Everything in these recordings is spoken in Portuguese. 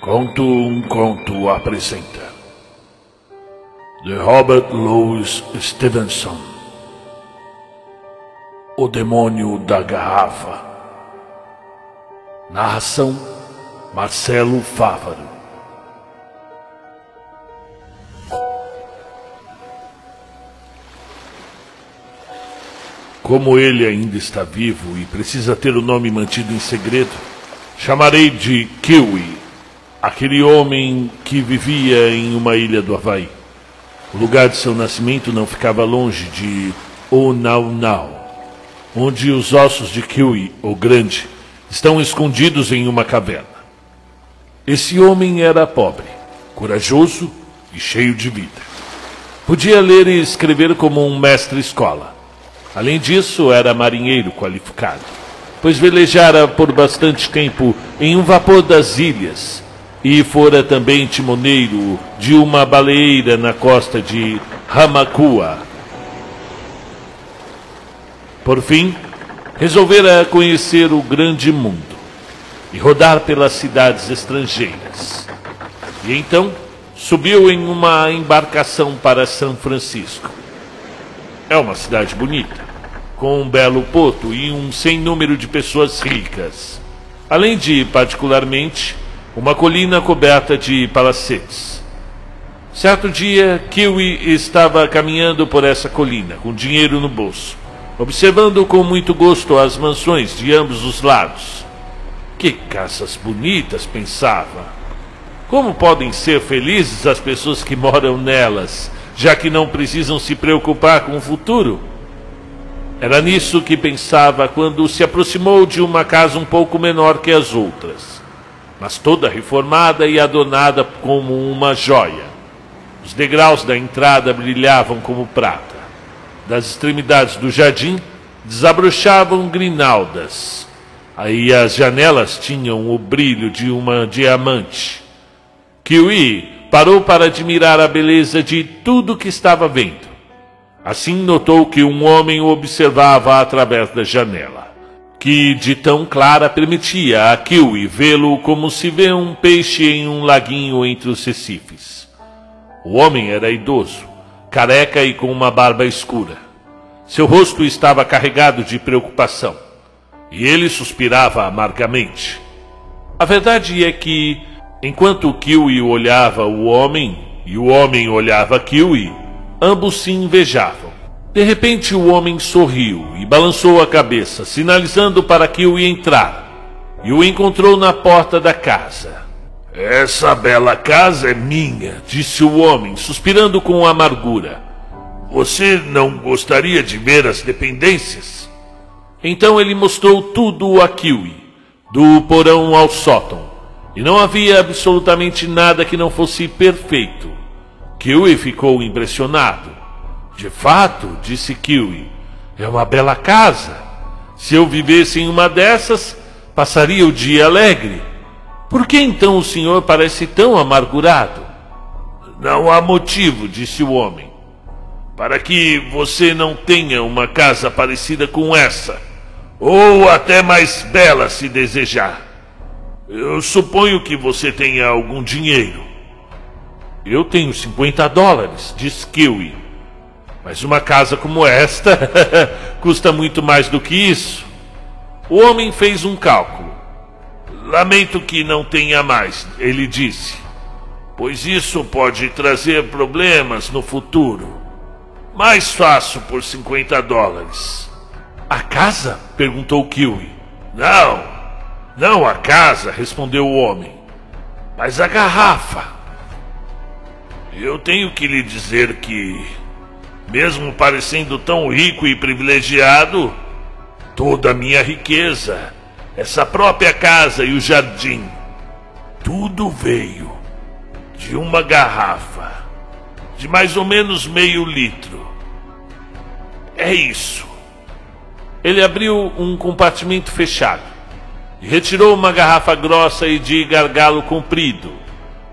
Conto um conto apresenta. De Robert Louis Stevenson. O Demônio da Garrafa. Narração Marcelo Fávaro. Como ele ainda está vivo e precisa ter o nome mantido em segredo, chamarei de Kiwi aquele homem que vivia em uma ilha do Havaí. O lugar de seu nascimento não ficava longe de Onaunau, onde os ossos de Kiwi, o Grande, estão escondidos em uma caverna. Esse homem era pobre, corajoso e cheio de vida. Podia ler e escrever como um mestre-escola. Além disso, era marinheiro qualificado, pois velejara por bastante tempo em um vapor das ilhas e fora também timoneiro de uma baleeira na costa de Hamakua. Por fim, resolvera conhecer o grande mundo e rodar pelas cidades estrangeiras. E então subiu em uma embarcação para São Francisco. É uma cidade bonita, com um belo porto e um sem número de pessoas ricas, além de, particularmente, uma colina coberta de palacetes. Certo dia, Kiwi estava caminhando por essa colina, com dinheiro no bolso, observando com muito gosto as mansões de ambos os lados. Que casas bonitas, pensava. Como podem ser felizes as pessoas que moram nelas, já que não precisam se preocupar com o futuro? Era nisso que pensava quando se aproximou de uma casa um pouco menor que as outras mas toda reformada e adornada como uma joia. Os degraus da entrada brilhavam como prata. Das extremidades do jardim desabrochavam grinaldas. Aí as janelas tinham o brilho de uma diamante. Kiwi parou para admirar a beleza de tudo que estava vendo. Assim notou que um homem o observava através da janela que de tão clara permitia a Kiwi vê-lo como se vê um peixe em um laguinho entre os recifes. O homem era idoso, careca e com uma barba escura. Seu rosto estava carregado de preocupação, e ele suspirava amargamente. A verdade é que, enquanto Kiwi olhava o homem e o homem olhava Kiwi, ambos se invejavam. De repente o homem sorriu e balançou a cabeça, sinalizando para que o ia entrar, e o encontrou na porta da casa. Essa bela casa é minha, disse o homem, suspirando com amargura. Você não gostaria de ver as dependências? Então ele mostrou tudo a Kiwi, do porão ao sótão, e não havia absolutamente nada que não fosse perfeito. Kiwi ficou impressionado. De fato, disse Kiwi, é uma bela casa. Se eu vivesse em uma dessas, passaria o dia alegre. Por que então o senhor parece tão amargurado? Não há motivo, disse o homem, para que você não tenha uma casa parecida com essa, ou até mais bela se desejar. Eu suponho que você tenha algum dinheiro. Eu tenho 50 dólares, disse Kiwi. Mas uma casa como esta custa muito mais do que isso. O homem fez um cálculo. Lamento que não tenha mais, ele disse, pois isso pode trazer problemas no futuro. Mais fácil por 50 dólares. A casa? perguntou Kiwi. Não, não a casa, respondeu o homem, mas a garrafa. Eu tenho que lhe dizer que mesmo parecendo tão rico e privilegiado, toda a minha riqueza, essa própria casa e o jardim, tudo veio de uma garrafa de mais ou menos meio litro. É isso. Ele abriu um compartimento fechado e retirou uma garrafa grossa e de gargalo comprido.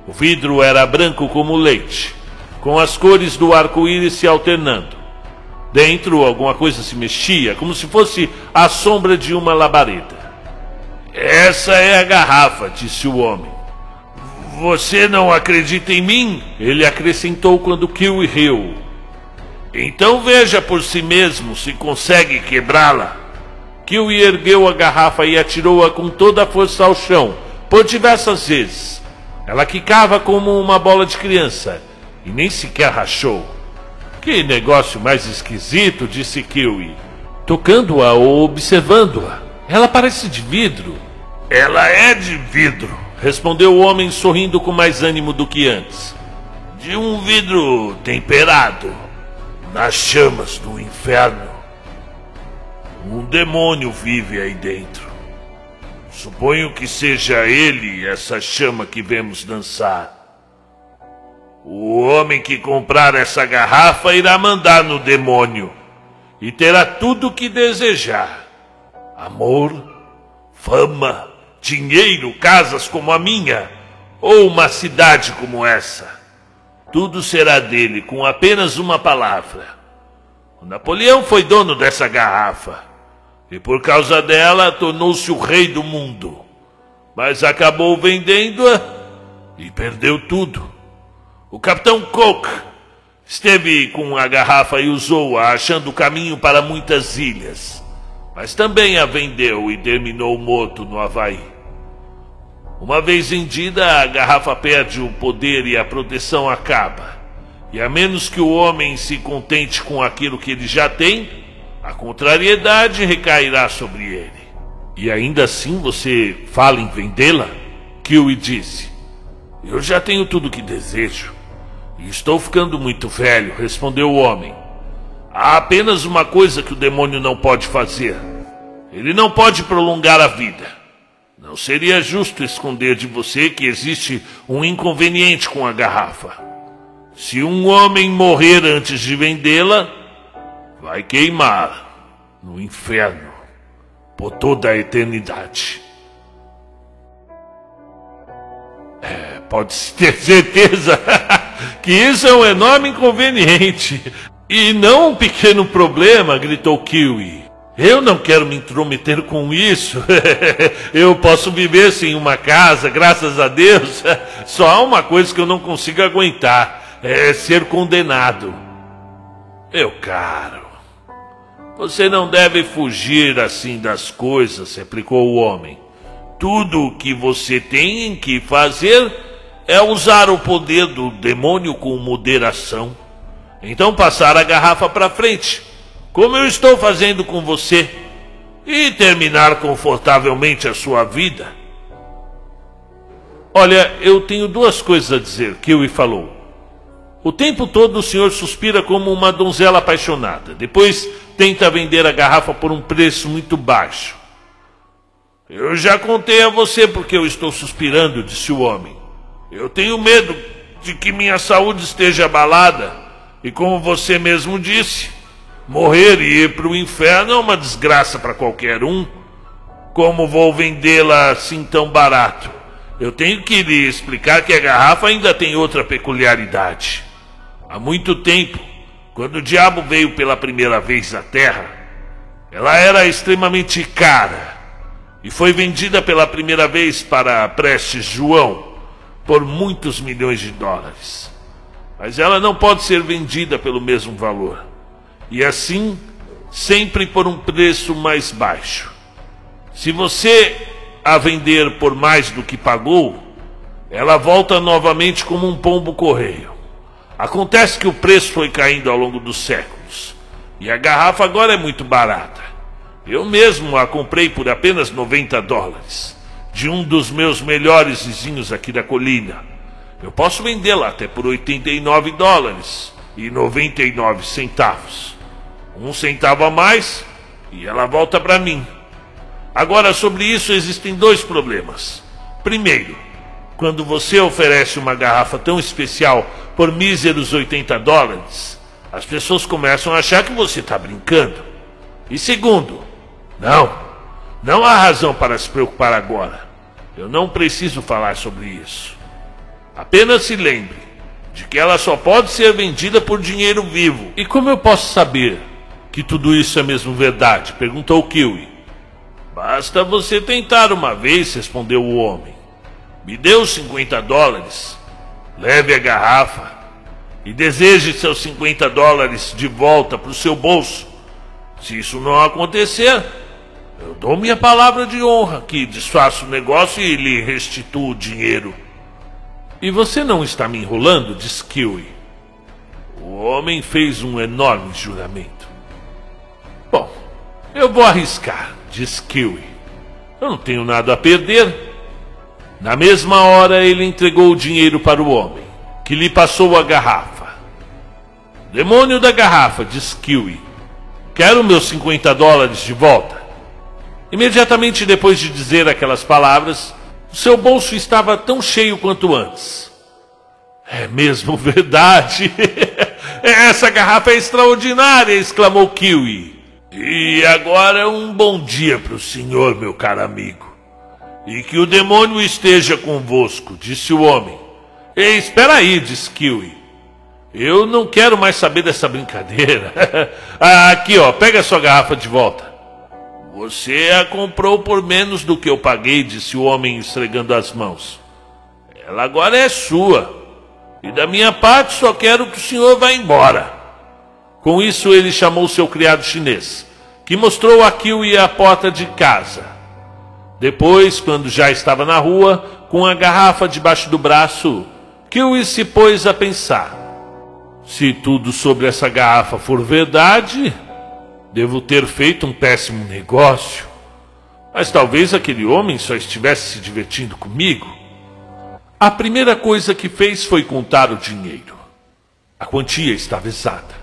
O vidro era branco como leite com as cores do arco-íris se alternando. Dentro, alguma coisa se mexia, como se fosse a sombra de uma labareda. Essa é a garrafa, disse o homem. Você não acredita em mim? Ele acrescentou quando Kiwi riu. Então veja por si mesmo se consegue quebrá-la. Kiwi ergueu a garrafa e atirou-a com toda a força ao chão, por diversas vezes. Ela quicava como uma bola de criança e nem sequer rachou. Que negócio mais esquisito, disse Kiwi, tocando-a ou observando-a. Ela parece de vidro. Ela é de vidro, respondeu o homem sorrindo com mais ânimo do que antes. De um vidro temperado, nas chamas do inferno. Um demônio vive aí dentro. Suponho que seja ele essa chama que vemos dançar. O homem que comprar essa garrafa irá mandar no demônio e terá tudo o que desejar: amor, fama, dinheiro, casas como a minha ou uma cidade como essa. Tudo será dele com apenas uma palavra. O Napoleão foi dono dessa garrafa e por causa dela tornou-se o rei do mundo. Mas acabou vendendo-a e perdeu tudo. O capitão Cook esteve com a garrafa e usou-a, achando o caminho para muitas ilhas. Mas também a vendeu e terminou morto no Havaí. Uma vez vendida, a garrafa perde o poder e a proteção acaba. E a menos que o homem se contente com aquilo que ele já tem, a contrariedade recairá sobre ele. E ainda assim você fala em vendê-la? Kiwi disse. Eu já tenho tudo o que desejo. Estou ficando muito velho, respondeu o homem. Há apenas uma coisa que o demônio não pode fazer. Ele não pode prolongar a vida. Não seria justo esconder de você que existe um inconveniente com a garrafa. Se um homem morrer antes de vendê-la, vai queimar no inferno por toda a eternidade. É, pode ter certeza que isso é um enorme inconveniente. E não um pequeno problema, gritou Kiwi. Eu não quero me intrometer com isso. eu posso viver sem uma casa, graças a Deus. Só há uma coisa que eu não consigo aguentar: é ser condenado. Meu caro, você não deve fugir assim das coisas, replicou o homem. Tudo o que você tem que fazer é usar o poder do demônio com moderação. Então passar a garrafa para frente, como eu estou fazendo com você, e terminar confortavelmente a sua vida. Olha, eu tenho duas coisas a dizer, Kiwi falou. O tempo todo o senhor suspira como uma donzela apaixonada. Depois tenta vender a garrafa por um preço muito baixo. Eu já contei a você porque eu estou suspirando, disse o homem. Eu tenho medo de que minha saúde esteja abalada. E como você mesmo disse, morrer e ir para o inferno é uma desgraça para qualquer um. Como vou vendê-la assim tão barato? Eu tenho que lhe explicar que a garrafa ainda tem outra peculiaridade. Há muito tempo, quando o diabo veio pela primeira vez à Terra, ela era extremamente cara e foi vendida pela primeira vez para Prestes João por muitos milhões de dólares. Mas ela não pode ser vendida pelo mesmo valor. E assim, sempre por um preço mais baixo. Se você a vender por mais do que pagou, ela volta novamente como um pombo correio. Acontece que o preço foi caindo ao longo dos séculos. E a garrafa agora é muito barata. Eu mesmo a comprei por apenas 90 dólares de um dos meus melhores vizinhos aqui da colina. Eu posso vendê-la até por 89 dólares e 99 centavos. Um centavo a mais e ela volta para mim. Agora, sobre isso existem dois problemas. Primeiro, quando você oferece uma garrafa tão especial por míseros 80 dólares, as pessoas começam a achar que você está brincando. E segundo, não, não há razão para se preocupar agora. Eu não preciso falar sobre isso. Apenas se lembre de que ela só pode ser vendida por dinheiro vivo. E como eu posso saber que tudo isso é mesmo verdade? perguntou Kiwi. Basta você tentar uma vez, respondeu o homem. Me dê os 50 dólares, leve a garrafa e deseje seus 50 dólares de volta para o seu bolso. Se isso não acontecer, eu dou minha palavra de honra que desfaço o negócio e lhe restituo o dinheiro. E você não está me enrolando? disse Kiwi. O homem fez um enorme juramento. Bom, eu vou arriscar, disse Kiwi. Eu não tenho nada a perder. Na mesma hora, ele entregou o dinheiro para o homem, que lhe passou a garrafa. Demônio da garrafa, disse Kiwi. Quero meus 50 dólares de volta. Imediatamente depois de dizer aquelas palavras, o seu bolso estava tão cheio quanto antes. É mesmo verdade. Essa garrafa é extraordinária, exclamou Kiwi. E agora é um bom dia para o senhor, meu caro amigo. E que o demônio esteja convosco, disse o homem. Ei, espera aí, disse Kiwi. Eu não quero mais saber dessa brincadeira. Aqui, ó, pega a sua garrafa de volta. Você a comprou por menos do que eu paguei, disse o homem esfregando as mãos. Ela agora é sua. E da minha parte só quero que o senhor vá embora. Com isso ele chamou seu criado chinês, que mostrou a Kiwi a porta de casa. Depois, quando já estava na rua, com a garrafa debaixo do braço, Kiwi se pôs a pensar. Se tudo sobre essa garrafa for verdade, devo ter feito um péssimo negócio. Mas talvez aquele homem só estivesse se divertindo comigo. A primeira coisa que fez foi contar o dinheiro. A quantia estava exata: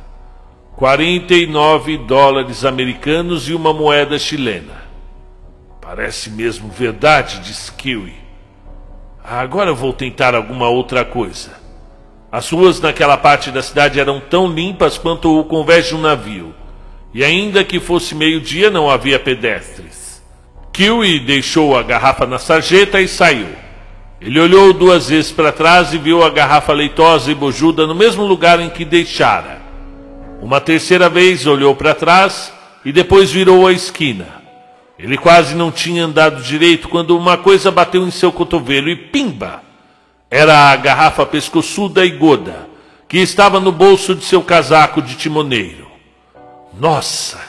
49 dólares americanos e uma moeda chilena. Parece mesmo verdade, disse Kiwi. Agora vou tentar alguma outra coisa. As ruas naquela parte da cidade eram tão limpas quanto o convés de um navio. E ainda que fosse meio-dia, não havia pedestres. Kiwi deixou a garrafa na sarjeta e saiu. Ele olhou duas vezes para trás e viu a garrafa leitosa e bojuda no mesmo lugar em que deixara. Uma terceira vez olhou para trás e depois virou a esquina. Ele quase não tinha andado direito quando uma coisa bateu em seu cotovelo e pimba! Era a garrafa pescoçuda e goda, que estava no bolso de seu casaco de timoneiro. Nossa!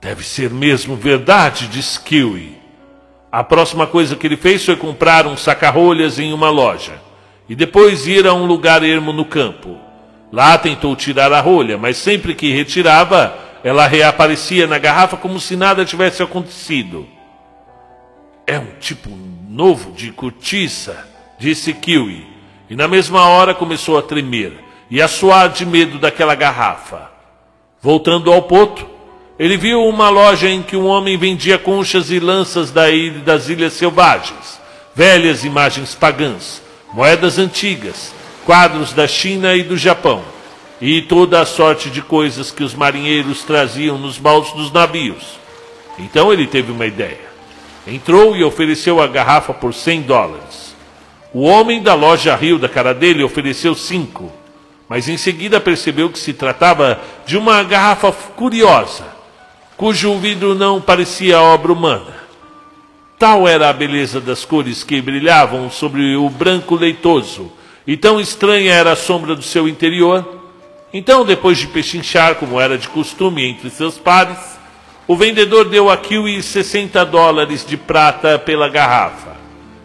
Deve ser mesmo verdade, disse Kiwi. A próxima coisa que ele fez foi comprar um saca-rolhas em uma loja e depois ir a um lugar ermo no campo. Lá tentou tirar a rolha, mas sempre que retirava, ela reaparecia na garrafa como se nada tivesse acontecido. É um tipo novo de cortiça, disse Kiwi, e na mesma hora começou a tremer e a suar de medo daquela garrafa. Voltando ao poto, ele viu uma loja em que um homem vendia conchas e lanças da ilha, das Ilhas Selvagens, velhas imagens pagãs, moedas antigas, quadros da China e do Japão e toda a sorte de coisas que os marinheiros traziam nos baús dos navios. Então ele teve uma ideia. Entrou e ofereceu a garrafa por 100 dólares. O homem da loja riu da cara dele e ofereceu cinco, mas em seguida percebeu que se tratava de uma garrafa curiosa, cujo vidro não parecia obra humana. Tal era a beleza das cores que brilhavam sobre o branco leitoso, e tão estranha era a sombra do seu interior, então, depois de pechinchar, como era de costume entre seus pares, o vendedor deu a Kiwi 60 dólares de prata pela garrafa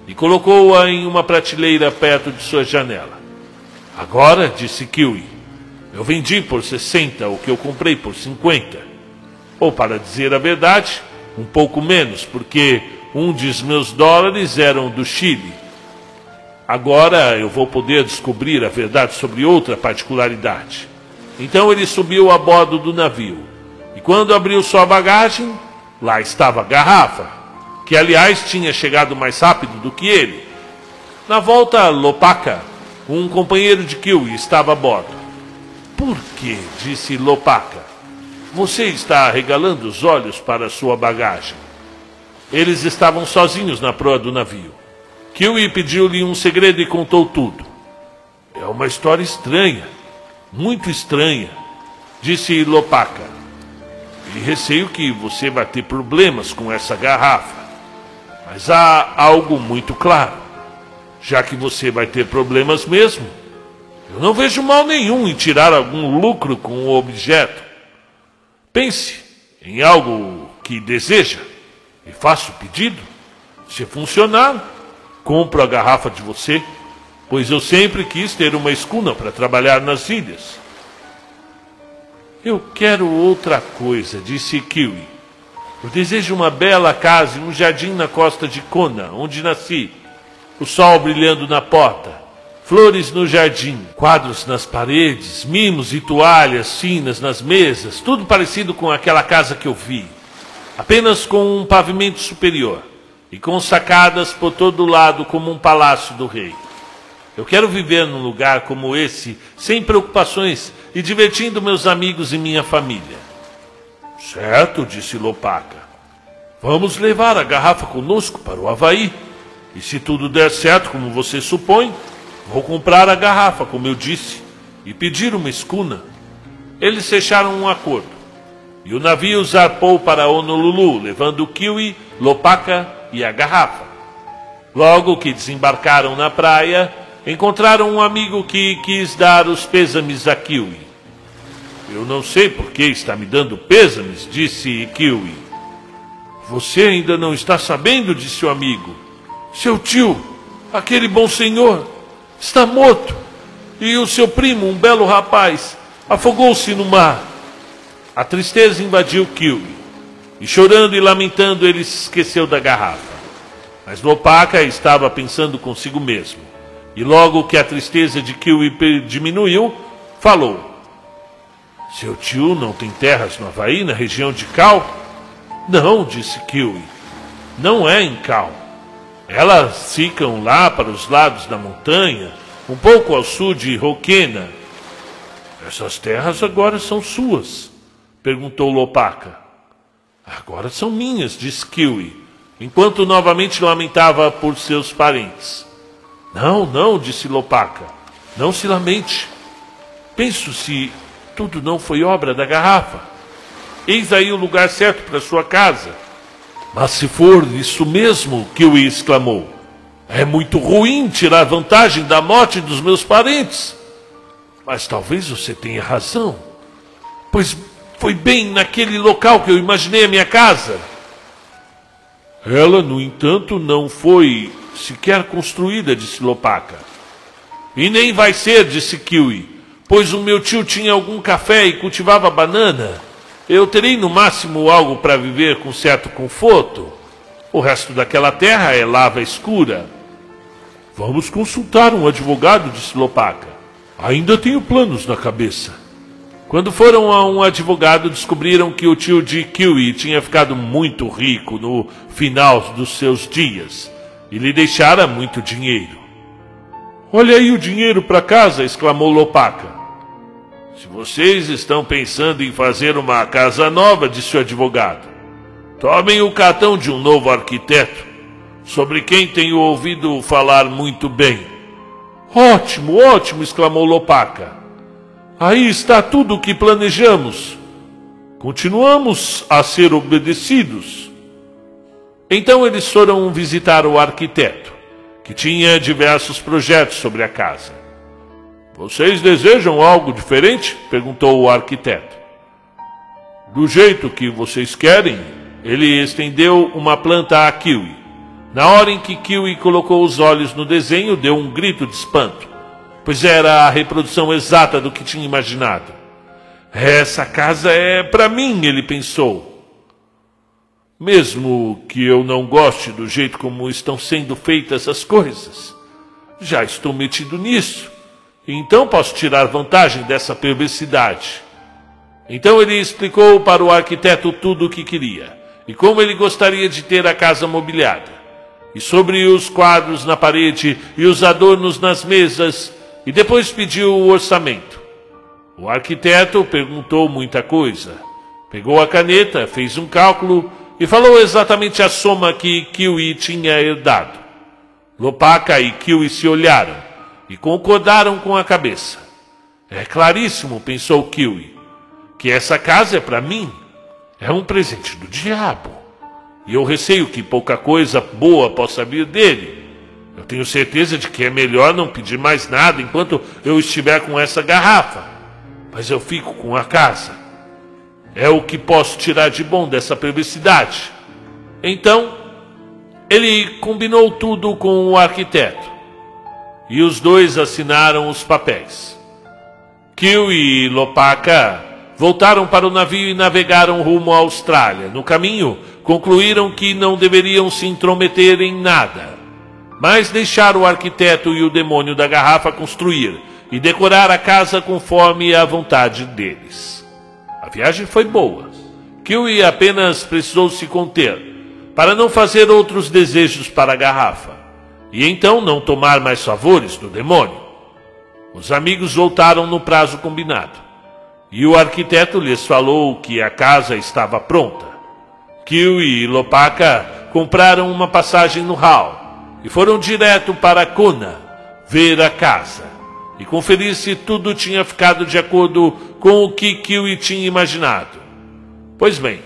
e colocou-a em uma prateleira perto de sua janela. Agora, disse Kiwi, eu vendi por 60 o que eu comprei por 50. Ou, para dizer a verdade, um pouco menos, porque um dos meus dólares eram do Chile. Agora eu vou poder descobrir a verdade sobre outra particularidade. Então ele subiu a bordo do navio. E quando abriu sua bagagem, lá estava a garrafa, que aliás tinha chegado mais rápido do que ele. Na volta Lopaca, um companheiro de Kiwi estava a bordo. Por que? disse Lopaca. Você está regalando os olhos para sua bagagem. Eles estavam sozinhos na proa do navio. Kiwi pediu-lhe um segredo e contou tudo. É uma história estranha, muito estranha, disse Lopaca. E receio que você vai ter problemas com essa garrafa. Mas há algo muito claro. Já que você vai ter problemas mesmo, eu não vejo mal nenhum em tirar algum lucro com o objeto. Pense em algo que deseja e faça o pedido. Se funcionar, compro a garrafa de você, pois eu sempre quis ter uma escuna para trabalhar nas ilhas. Eu quero outra coisa, disse Kiwi. Eu desejo uma bela casa e um jardim na costa de Kona, onde nasci. O sol brilhando na porta, flores no jardim, quadros nas paredes, mimos e toalhas finas nas mesas, tudo parecido com aquela casa que eu vi. Apenas com um pavimento superior e com sacadas por todo lado como um palácio do rei. Eu quero viver num lugar como esse, sem preocupações e divertindo meus amigos e minha família. Certo, disse Lopaca. Vamos levar a garrafa conosco para o Havaí. E se tudo der certo, como você supõe, vou comprar a garrafa, como eu disse, e pedir uma escuna. Eles fecharam um acordo. E o navio zarpou para Honolulu, levando o kiwi, Lopaca e a garrafa. Logo que desembarcaram na praia, encontraram um amigo que quis dar os pêsames a Kiwi. Eu não sei por que está me dando pêsames, disse Kiwi. Você ainda não está sabendo, disse o amigo. Seu tio, aquele bom senhor, está morto. E o seu primo, um belo rapaz, afogou-se no mar. A tristeza invadiu Kiwi. E chorando e lamentando, ele se esqueceu da garrafa. Mas Lopaca estava pensando consigo mesmo. E logo que a tristeza de Kiwi diminuiu, falou: Seu tio não tem terras no Havaí, na região de Cal? Não, disse Kiwi. Não é em Cal. Elas ficam lá para os lados da montanha, um pouco ao sul de Roquena. Essas terras agora são suas? perguntou Lopaca. Agora são minhas, disse Kiwi, enquanto novamente lamentava por seus parentes. Não, não, disse Lopaca. Não se lamente. Penso se tudo não foi obra da garrafa. Eis aí o lugar certo para sua casa. Mas se for isso mesmo, Kiwi exclamou, é muito ruim tirar vantagem da morte dos meus parentes. Mas talvez você tenha razão, pois foi bem naquele local que eu imaginei a minha casa. Ela, no entanto, não foi sequer construída, disse Lopaca. E nem vai ser, disse Kiwi, pois o meu tio tinha algum café e cultivava banana. Eu terei no máximo algo para viver com certo conforto. O resto daquela terra é lava escura. Vamos consultar um advogado, disse Lopaca. Ainda tenho planos na cabeça. Quando foram a um advogado, descobriram que o tio de Kiwi tinha ficado muito rico no final dos seus dias e lhe deixara muito dinheiro. Olha aí o dinheiro para casa, exclamou Lopaca. Se vocês estão pensando em fazer uma casa nova, disse o advogado, tomem o cartão de um novo arquiteto, sobre quem tenho ouvido falar muito bem. Ótimo, ótimo, exclamou Lopaca. Aí está tudo o que planejamos. Continuamos a ser obedecidos. Então eles foram visitar o arquiteto, que tinha diversos projetos sobre a casa. Vocês desejam algo diferente? perguntou o arquiteto. Do jeito que vocês querem, ele estendeu uma planta a Kiwi. Na hora em que Kiwi colocou os olhos no desenho, deu um grito de espanto, pois era a reprodução exata do que tinha imaginado. Essa casa é para mim, ele pensou. Mesmo que eu não goste do jeito como estão sendo feitas as coisas, já estou metido nisso, então posso tirar vantagem dessa perversidade. Então ele explicou para o arquiteto tudo o que queria e como ele gostaria de ter a casa mobiliada. E sobre os quadros na parede e os adornos nas mesas, e depois pediu o orçamento. O arquiteto perguntou muita coisa. Pegou a caneta, fez um cálculo e falou exatamente a soma que Kiwi tinha herdado. Lopaca e Kiwi se olharam e concordaram com a cabeça. É claríssimo, pensou Kiwi, que essa casa é para mim. É um presente do diabo. E eu receio que pouca coisa boa possa vir dele. Eu tenho certeza de que é melhor não pedir mais nada enquanto eu estiver com essa garrafa. Mas eu fico com a casa. É o que posso tirar de bom dessa privacidade. Então, ele combinou tudo com o arquiteto. E os dois assinaram os papéis. Kill e Lopaka voltaram para o navio e navegaram rumo à Austrália. No caminho, concluíram que não deveriam se intrometer em nada, mas deixar o arquiteto e o demônio da garrafa construir e decorar a casa conforme a vontade deles. A viagem foi boa. Kiwi apenas precisou se conter para não fazer outros desejos para a garrafa e então não tomar mais favores do demônio. Os amigos voltaram no prazo combinado e o arquiteto lhes falou que a casa estava pronta. Kiwi e Lopaka compraram uma passagem no Hall e foram direto para Kona ver a casa e conferir se tudo tinha ficado de acordo com o que Kiwi tinha imaginado. Pois bem,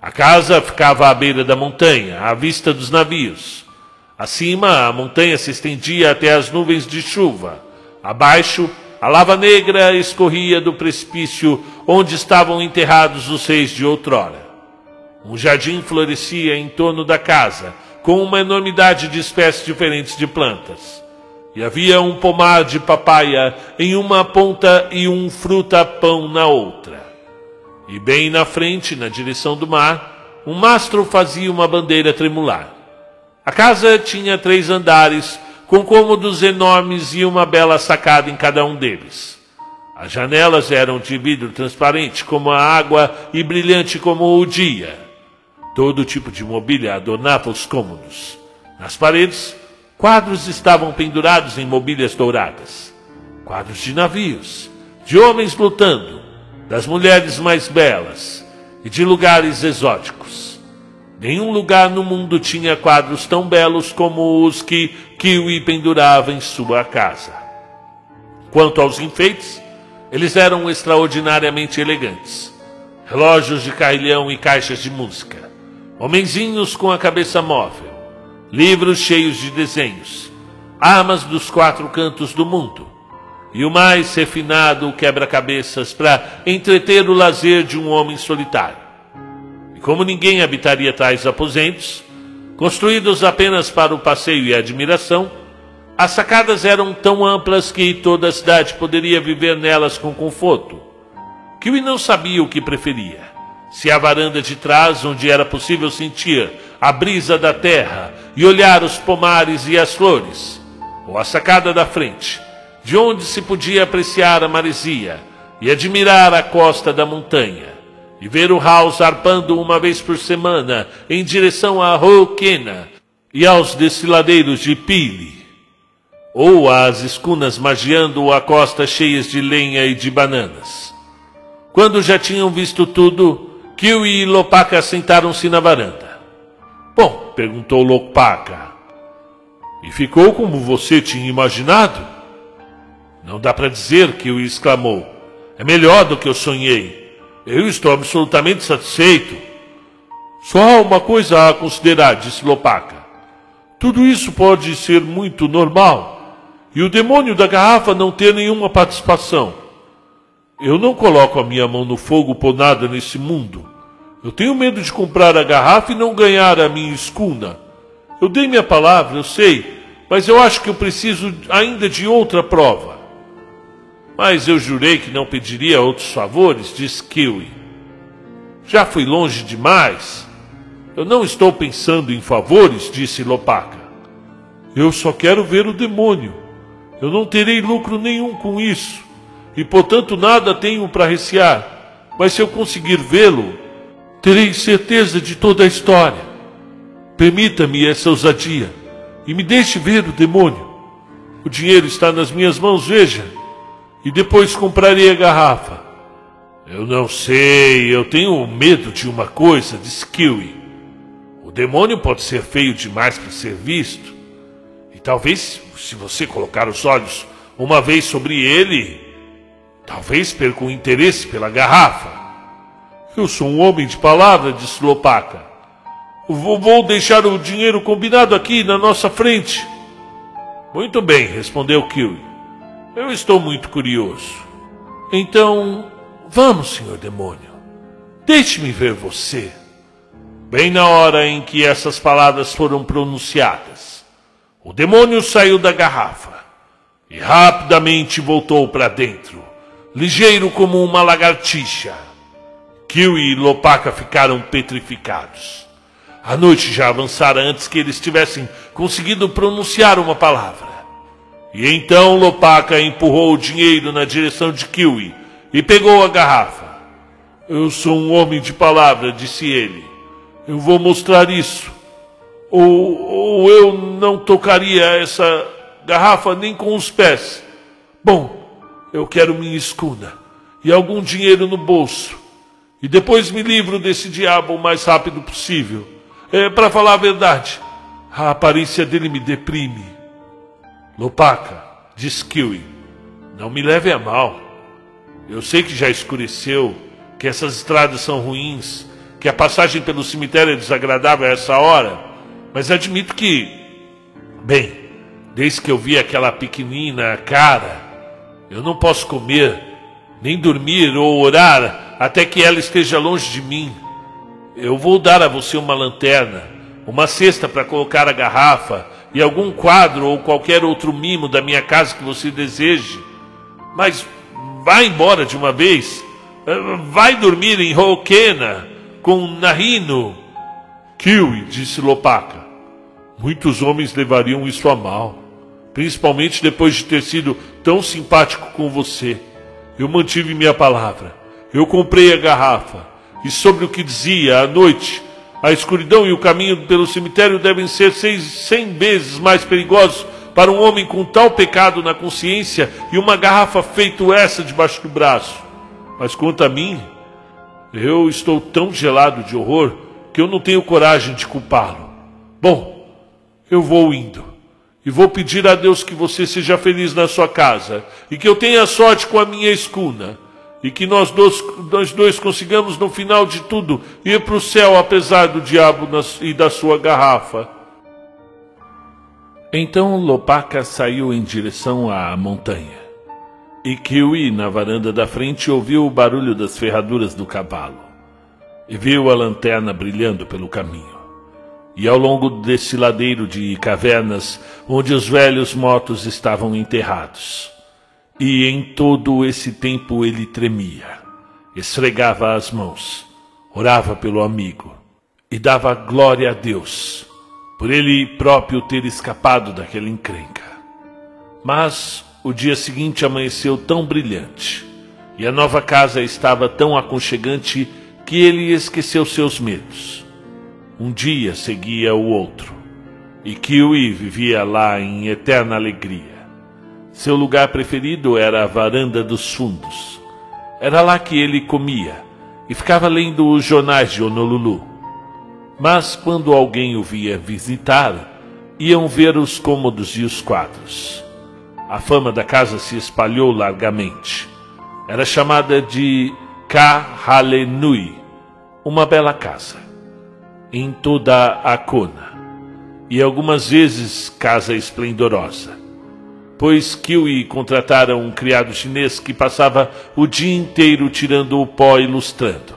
a casa ficava à beira da montanha, à vista dos navios. Acima, a montanha se estendia até as nuvens de chuva. Abaixo, a lava negra escorria do precipício onde estavam enterrados os reis de outrora. Um jardim florescia em torno da casa, com uma enormidade de espécies diferentes de plantas. E havia um pomar de papaya em uma ponta e um fruta-pão na outra. E bem na frente, na direção do mar, um mastro fazia uma bandeira tremular. A casa tinha três andares, com cômodos enormes e uma bela sacada em cada um deles. As janelas eram de vidro transparente como a água e brilhante como o dia. Todo tipo de mobília adornava os cômodos. Nas paredes, quadros estavam pendurados em mobílias douradas. Quadros de navios, de homens lutando, das mulheres mais belas e de lugares exóticos. Nenhum lugar no mundo tinha quadros tão belos como os que Kiwi pendurava em sua casa. Quanto aos enfeites, eles eram extraordinariamente elegantes. Relógios de carrilhão e caixas de música. Homenzinhos com a cabeça móvel. Livros cheios de desenhos. Armas dos quatro cantos do mundo e o mais refinado quebra-cabeças para entreter o lazer de um homem solitário. Como ninguém habitaria tais aposentos, construídos apenas para o passeio e admiração, as sacadas eram tão amplas que toda a cidade poderia viver nelas com conforto. Kiwi não sabia o que preferia. Se a varanda de trás, onde era possível sentir a brisa da terra e olhar os pomares e as flores, ou a sacada da frente, de onde se podia apreciar a maresia e admirar a costa da montanha, e ver o House arpando uma vez por semana em direção a Roquena e aos desfiladeiros de Pili, ou as escunas magiando a costa cheias de lenha e de bananas. Quando já tinham visto tudo, Kiwi e Lopaka sentaram-se na varanda. Bom, perguntou Lopaka, e ficou como você tinha imaginado? Não dá para dizer que o exclamou. É melhor do que eu sonhei. Eu estou absolutamente satisfeito. Só há uma coisa a considerar, disse Lopaka. Tudo isso pode ser muito normal. E o demônio da garrafa não ter nenhuma participação. Eu não coloco a minha mão no fogo por nada nesse mundo. Eu tenho medo de comprar a garrafa e não ganhar a minha escuna. Eu dei minha palavra, eu sei, mas eu acho que eu preciso ainda de outra prova. Mas eu jurei que não pediria outros favores, disse Kiwi. Já fui longe demais. Eu não estou pensando em favores, disse Lopaka. Eu só quero ver o demônio. Eu não terei lucro nenhum com isso, e portanto nada tenho para recear. Mas se eu conseguir vê-lo, terei certeza de toda a história. Permita-me essa ousadia e me deixe ver o demônio. O dinheiro está nas minhas mãos, veja e depois compraria a garrafa. Eu não sei, eu tenho medo de uma coisa, disse Kiwi. O demônio pode ser feio demais para ser visto. E talvez, se você colocar os olhos uma vez sobre ele, talvez perca o interesse pela garrafa. Eu sou um homem de palavra, disse Lopaka. Vou, vou deixar o dinheiro combinado aqui na nossa frente. Muito bem, respondeu Kiwi. Eu estou muito curioso. Então, vamos, senhor demônio. Deixe-me ver você. Bem na hora em que essas palavras foram pronunciadas, o demônio saiu da garrafa e rapidamente voltou para dentro, ligeiro como uma lagartixa. Kiwi e Lopaka ficaram petrificados. A noite já avançara antes que eles tivessem conseguido pronunciar uma palavra. E então Lopaka empurrou o dinheiro na direção de Kiwi e pegou a garrafa. Eu sou um homem de palavra, disse ele. Eu vou mostrar isso. Ou, ou eu não tocaria essa garrafa nem com os pés. Bom, eu quero minha escuna e algum dinheiro no bolso. E depois me livro desse diabo o mais rápido possível. É, para falar a verdade, a aparência dele me deprime. Lopaca, diz Kiwi, não me leve a mal. Eu sei que já escureceu, que essas estradas são ruins, que a passagem pelo cemitério é desagradável a essa hora, mas admito que, bem, desde que eu vi aquela pequenina cara, eu não posso comer, nem dormir ou orar até que ela esteja longe de mim. Eu vou dar a você uma lanterna, uma cesta para colocar a garrafa e algum quadro ou qualquer outro mimo da minha casa que você deseje. Mas vá embora de uma vez. Vai dormir em Roquena com Narino. Kiwi, disse Lopaka. Muitos homens levariam isso a mal, principalmente depois de ter sido tão simpático com você. Eu mantive minha palavra. Eu comprei a garrafa e sobre o que dizia à noite, a escuridão e o caminho pelo cemitério devem ser seis, cem vezes mais perigosos para um homem com tal pecado na consciência e uma garrafa feito essa debaixo do braço. Mas quanto a mim, eu estou tão gelado de horror que eu não tenho coragem de culpá-lo. Bom, eu vou indo. E vou pedir a Deus que você seja feliz na sua casa e que eu tenha sorte com a minha escuna e que nós dois, nós dois consigamos, no final de tudo, ir para o céu, apesar do diabo e da sua garrafa. Então Lopaka saiu em direção à montanha. E Kiwi, na varanda da frente, ouviu o barulho das ferraduras do cavalo. E viu a lanterna brilhando pelo caminho. E ao longo desse ladeiro de cavernas, onde os velhos mortos estavam enterrados e em todo esse tempo ele tremia, esfregava as mãos, orava pelo amigo e dava glória a Deus por ele próprio ter escapado daquela encrenca. Mas o dia seguinte amanheceu tão brilhante e a nova casa estava tão aconchegante que ele esqueceu seus medos. Um dia seguia o outro e Kiwi vivia lá em eterna alegria seu lugar preferido era a varanda dos fundos. Era lá que ele comia e ficava lendo os jornais de Honolulu. Mas quando alguém o via visitar, iam ver os cômodos e os quadros. A fama da casa se espalhou largamente. Era chamada de Kahalenui, uma bela casa, em toda a Kona, e algumas vezes casa esplendorosa pois Kiwi contratara um criado chinês que passava o dia inteiro tirando o pó e lustrando.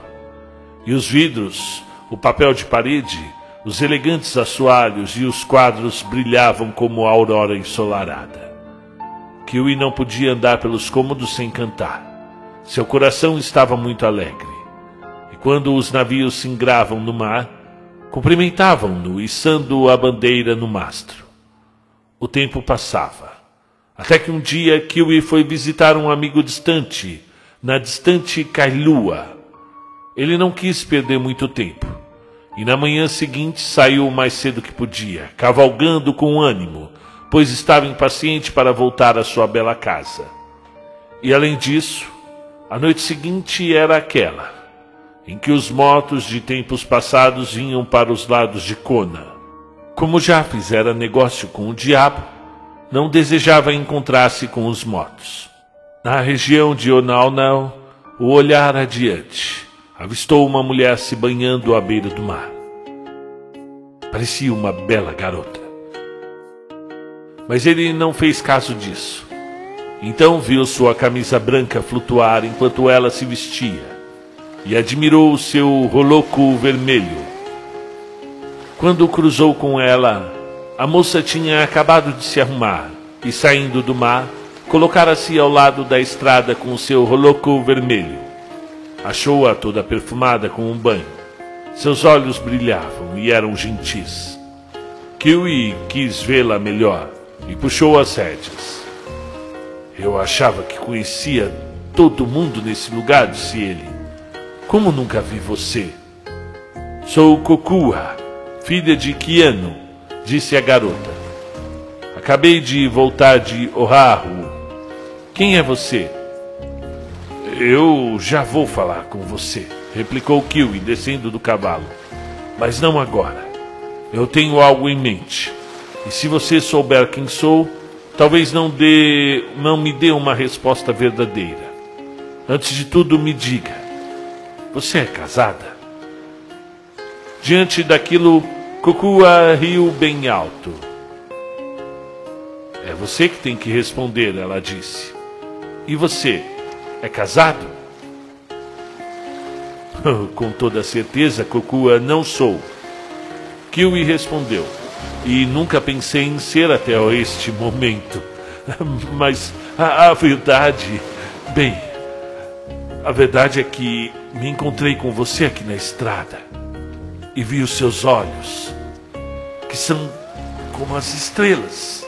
E os vidros, o papel de parede, os elegantes assoalhos e os quadros brilhavam como a aurora ensolarada. Kiwi não podia andar pelos cômodos sem cantar. Seu coração estava muito alegre. E quando os navios se engravam no mar, cumprimentavam-no, içando a bandeira no mastro. O tempo passava. Até que um dia Kiwi foi visitar um amigo distante, na distante Kailua. Ele não quis perder muito tempo. E na manhã seguinte saiu o mais cedo que podia, cavalgando com ânimo, pois estava impaciente para voltar à sua bela casa. E além disso, a noite seguinte era aquela, em que os mortos de tempos passados vinham para os lados de Kona. Como já fizera negócio com o diabo, não desejava encontrar-se com os mortos. Na região de Onaunau, o olhar adiante, avistou uma mulher se banhando à beira do mar. Parecia uma bela garota. Mas ele não fez caso disso. Então viu sua camisa branca flutuar enquanto ela se vestia e admirou seu roloco vermelho. Quando cruzou com ela, a moça tinha acabado de se arrumar e, saindo do mar, colocara-se ao lado da estrada com o seu roloco vermelho. Achou-a toda perfumada com um banho. Seus olhos brilhavam e eram gentis. Kiwi quis vê-la melhor e puxou as rédeas. Eu achava que conhecia todo mundo nesse lugar, disse ele. Como nunca vi você? Sou Kokua, filha de Kiano, disse a garota. Acabei de voltar de Oahu. Quem é você? Eu já vou falar com você, replicou Kiwi, descendo do cavalo. Mas não agora. Eu tenho algo em mente. E se você souber quem sou, talvez não dê, não me dê uma resposta verdadeira. Antes de tudo, me diga: você é casada? Diante daquilo, Kukua riu bem alto. É você que tem que responder, ela disse. E você, é casado? Com toda certeza, Kukua, não sou. Kiwi respondeu. E nunca pensei em ser até este momento. Mas a, a verdade. Bem, a verdade é que me encontrei com você aqui na estrada e vi os seus olhos, que são como as estrelas,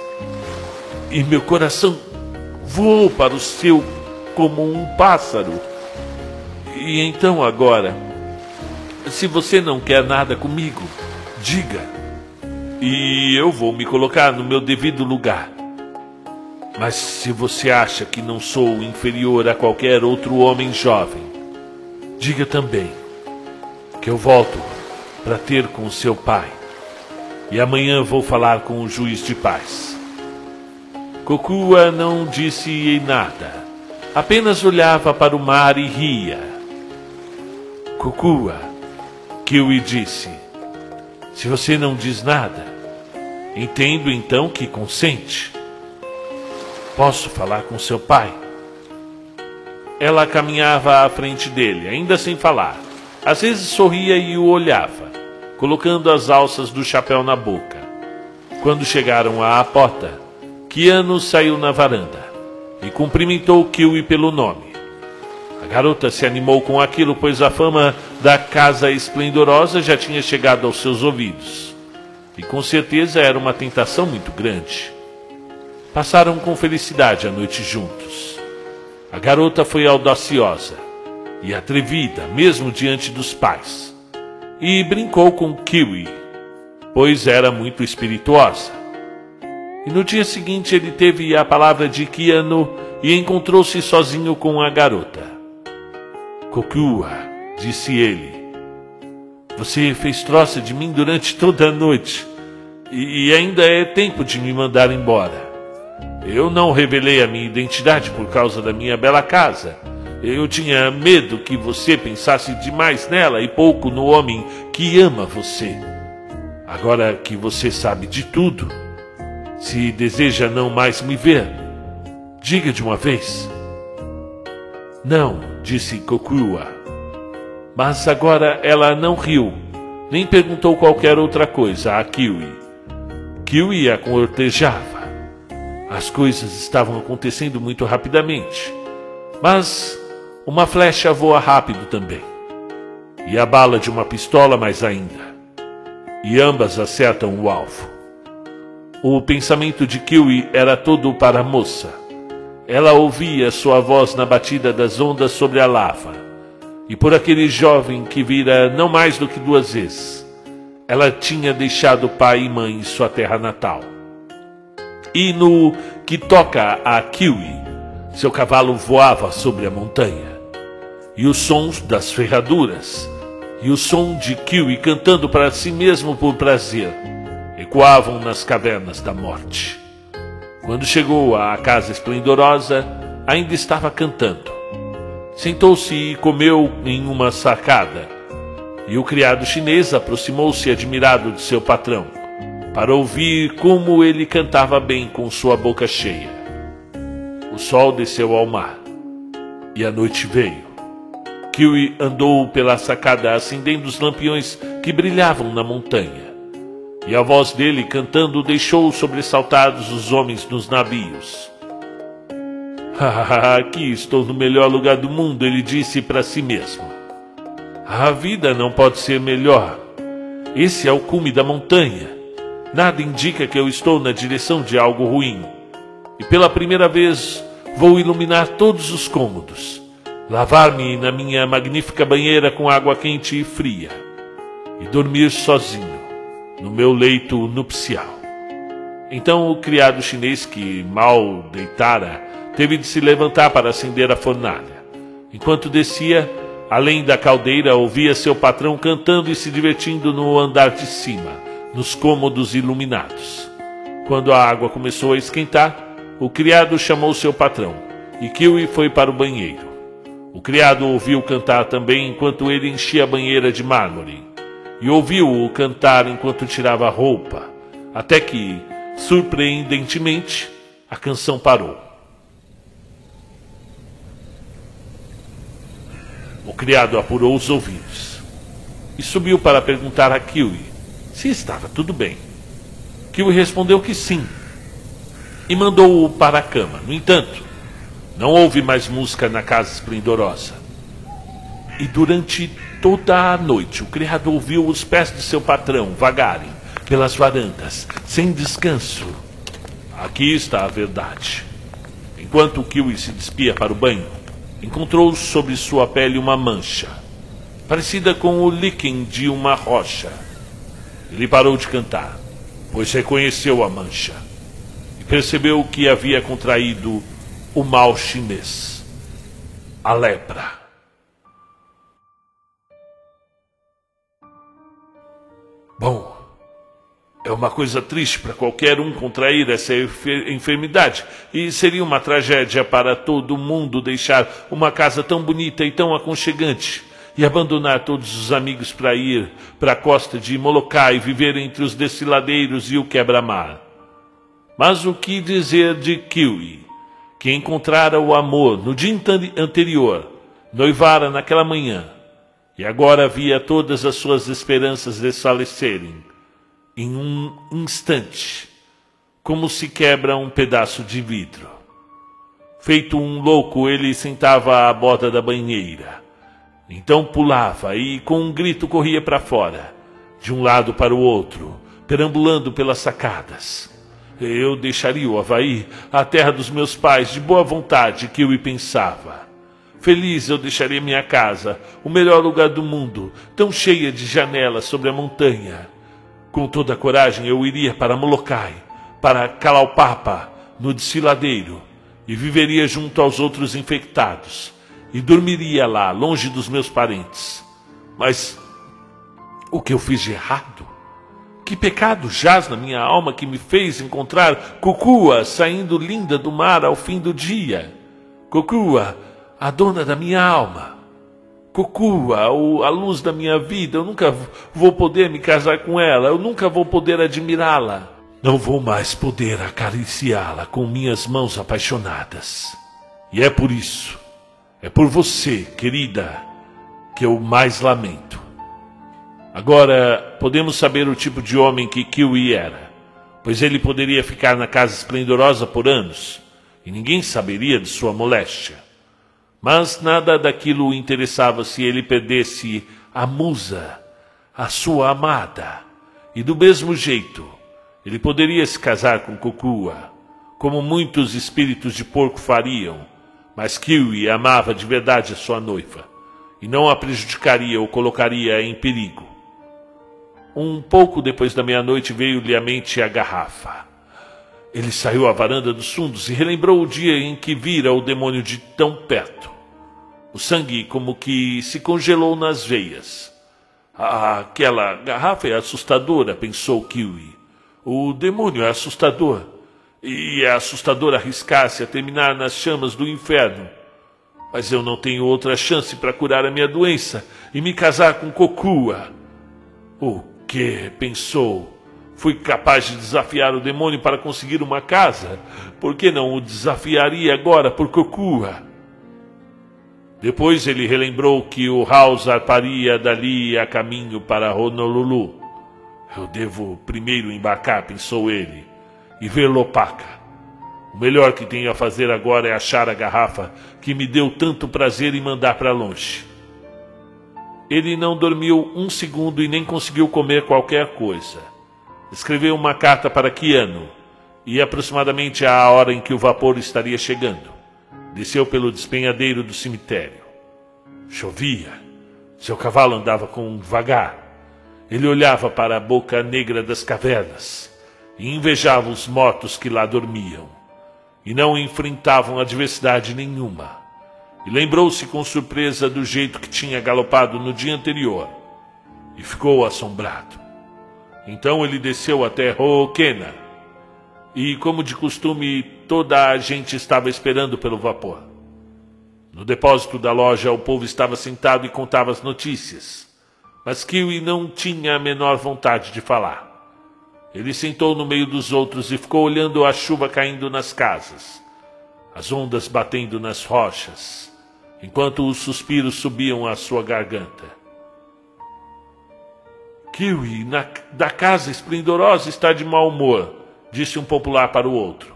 e meu coração voou para o seu como um pássaro. E então agora, se você não quer nada comigo, diga, e eu vou me colocar no meu devido lugar. Mas se você acha que não sou inferior a qualquer outro homem jovem, diga também que eu volto para ter com seu pai e amanhã vou falar com o juiz de paz. Kokua não disse nada, apenas olhava para o mar e ria. Kokua, Kiwi disse, se você não diz nada, entendo então que consente. Posso falar com seu pai? Ela caminhava à frente dele, ainda sem falar. Às vezes sorria e o olhava, colocando as alças do chapéu na boca. Quando chegaram à porta, Kiano saiu na varanda e cumprimentou Kiwi pelo nome. A garota se animou com aquilo, pois a fama da casa esplendorosa já tinha chegado aos seus ouvidos. E com certeza era uma tentação muito grande. Passaram com felicidade a noite juntos. A garota foi audaciosa e atrevida, mesmo diante dos pais, e brincou com Kiwi, pois era muito espirituosa. E no dia seguinte ele teve a palavra de Kiano e encontrou-se sozinho com a garota. Kokua, disse ele, você fez troça de mim durante toda a noite e ainda é tempo de me mandar embora. Eu não revelei a minha identidade por causa da minha bela casa. Eu tinha medo que você pensasse demais nela e pouco no homem que ama você. Agora que você sabe de tudo, se deseja não mais me ver, diga de uma vez. Não, disse Kokua. Mas agora ela não riu, nem perguntou qualquer outra coisa a Kiwi. Kiwi a cortejava. As coisas estavam acontecendo muito rapidamente. Mas uma flecha voa rápido também. E a bala de uma pistola mais ainda. E ambas acertam o alvo. O pensamento de Kiwi era todo para a moça. Ela ouvia sua voz na batida das ondas sobre a lava. E por aquele jovem que vira não mais do que duas vezes, ela tinha deixado pai e mãe em sua terra natal. E no que toca a Kiwi, seu cavalo voava sobre a montanha. E os sons das ferraduras, e o som de Kiwi cantando para si mesmo por prazer, ecoavam nas cavernas da morte. Quando chegou à casa esplendorosa, ainda estava cantando. Sentou-se e comeu em uma sacada. E o criado chinês aproximou-se admirado de seu patrão para ouvir como ele cantava bem com sua boca cheia. O sol desceu ao mar e a noite veio. Kiwi andou pela sacada acendendo os lampiões que brilhavam na montanha. E a voz dele cantando deixou sobressaltados os homens nos navios. Aqui estou no melhor lugar do mundo, ele disse para si mesmo. A vida não pode ser melhor. Esse é o cume da montanha. Nada indica que eu estou na direção de algo ruim. E pela primeira vez vou iluminar todos os cômodos, lavar-me na minha magnífica banheira com água quente e fria, e dormir sozinho no meu leito nupcial. Então o criado chinês que mal deitara teve de se levantar para acender a fornalha. Enquanto descia, além da caldeira, ouvia seu patrão cantando e se divertindo no andar de cima, nos cômodos iluminados. Quando a água começou a esquentar, o criado chamou seu patrão e Kiwi foi para o banheiro. O criado ouviu cantar também enquanto ele enchia a banheira de mármore e ouviu-o cantar enquanto tirava a roupa, até que, surpreendentemente, a canção parou. O criado apurou os ouvidos e subiu para perguntar a Kiwi se estava tudo bem. Kiwi respondeu que sim e mandou-o para a cama. No entanto, não houve mais música na casa esplendorosa. E durante toda a noite o criado ouviu os pés de seu patrão vagarem pelas varandas, sem descanso. Aqui está a verdade. Enquanto o Kiwi se despia para o banho, encontrou sobre sua pele uma mancha, parecida com o líquen de uma rocha. Ele parou de cantar, pois reconheceu a mancha percebeu que havia contraído o mal chinês, a lepra. Bom, é uma coisa triste para qualquer um contrair essa enfermidade e seria uma tragédia para todo mundo deixar uma casa tão bonita e tão aconchegante e abandonar todos os amigos para ir para a costa de Molokai viver entre os desfiladeiros e o quebra-mar. Mas o que dizer de Kiwi, que encontrara o amor no dia anterior, noivara naquela manhã, e agora via todas as suas esperanças desfalecerem em um instante, como se quebra um pedaço de vidro. Feito um louco, ele sentava à borda da banheira. Então pulava e, com um grito, corria para fora, de um lado para o outro, perambulando pelas sacadas. Eu deixaria o Havaí, a terra dos meus pais, de boa vontade, que eu me pensava. Feliz eu deixaria minha casa, o melhor lugar do mundo, tão cheia de janelas sobre a montanha. Com toda a coragem eu iria para Molokai, para Kalaupapa, no desfiladeiro, e viveria junto aos outros infectados, e dormiria lá, longe dos meus parentes. Mas o que eu fiz de errado? Que pecado jaz na minha alma que me fez encontrar Kukua saindo linda do mar ao fim do dia? Kukua, a dona da minha alma. Cucu, a, a luz da minha vida, eu nunca vou poder me casar com ela, eu nunca vou poder admirá-la. Não vou mais poder acariciá-la com minhas mãos apaixonadas. E é por isso, é por você, querida, que eu mais lamento. Agora podemos saber o tipo de homem que Kiwi era, pois ele poderia ficar na casa esplendorosa por anos e ninguém saberia de sua moléstia. Mas nada daquilo o interessava se ele perdesse a musa, a sua amada. E do mesmo jeito, ele poderia se casar com Kukua, como muitos espíritos de porco fariam, mas Kiwi amava de verdade a sua noiva, e não a prejudicaria ou colocaria em perigo. Um pouco depois da meia-noite veio-lhe à mente a garrafa. Ele saiu à varanda dos fundos e relembrou o dia em que vira o demônio de tão perto. O sangue como que se congelou nas veias. Ah, aquela garrafa é assustadora, pensou Kiwi. O demônio é assustador. E é assustador arriscar-se a terminar nas chamas do inferno. Mas eu não tenho outra chance para curar a minha doença e me casar com Kokua. O que? pensou fui capaz de desafiar o demônio para conseguir uma casa, por que não o desafiaria agora por Kokua? Depois ele relembrou que o House zarparia dali a caminho para Honolulu. Eu devo primeiro embarcar, pensou ele, e ver Lopaka. O melhor que tenho a fazer agora é achar a garrafa que me deu tanto prazer e mandar para longe. Ele não dormiu um segundo e nem conseguiu comer qualquer coisa. Escreveu uma carta para Kiano e aproximadamente à hora em que o vapor estaria chegando. Desceu pelo despenhadeiro do cemitério. Chovia. Seu cavalo andava com vagar. Ele olhava para a boca negra das cavernas e invejava os mortos que lá dormiam e não enfrentavam adversidade nenhuma. E lembrou-se com surpresa do jeito que tinha galopado no dia anterior e ficou assombrado. Então ele desceu até Hookena e, como de costume, toda a gente estava esperando pelo vapor. No depósito da loja, o povo estava sentado e contava as notícias, mas Kiwi não tinha a menor vontade de falar. Ele sentou no meio dos outros e ficou olhando a chuva caindo nas casas, as ondas batendo nas rochas, enquanto os suspiros subiam à sua garganta. Kiwi, na, da casa esplendorosa, está de mau humor, disse um popular para o outro.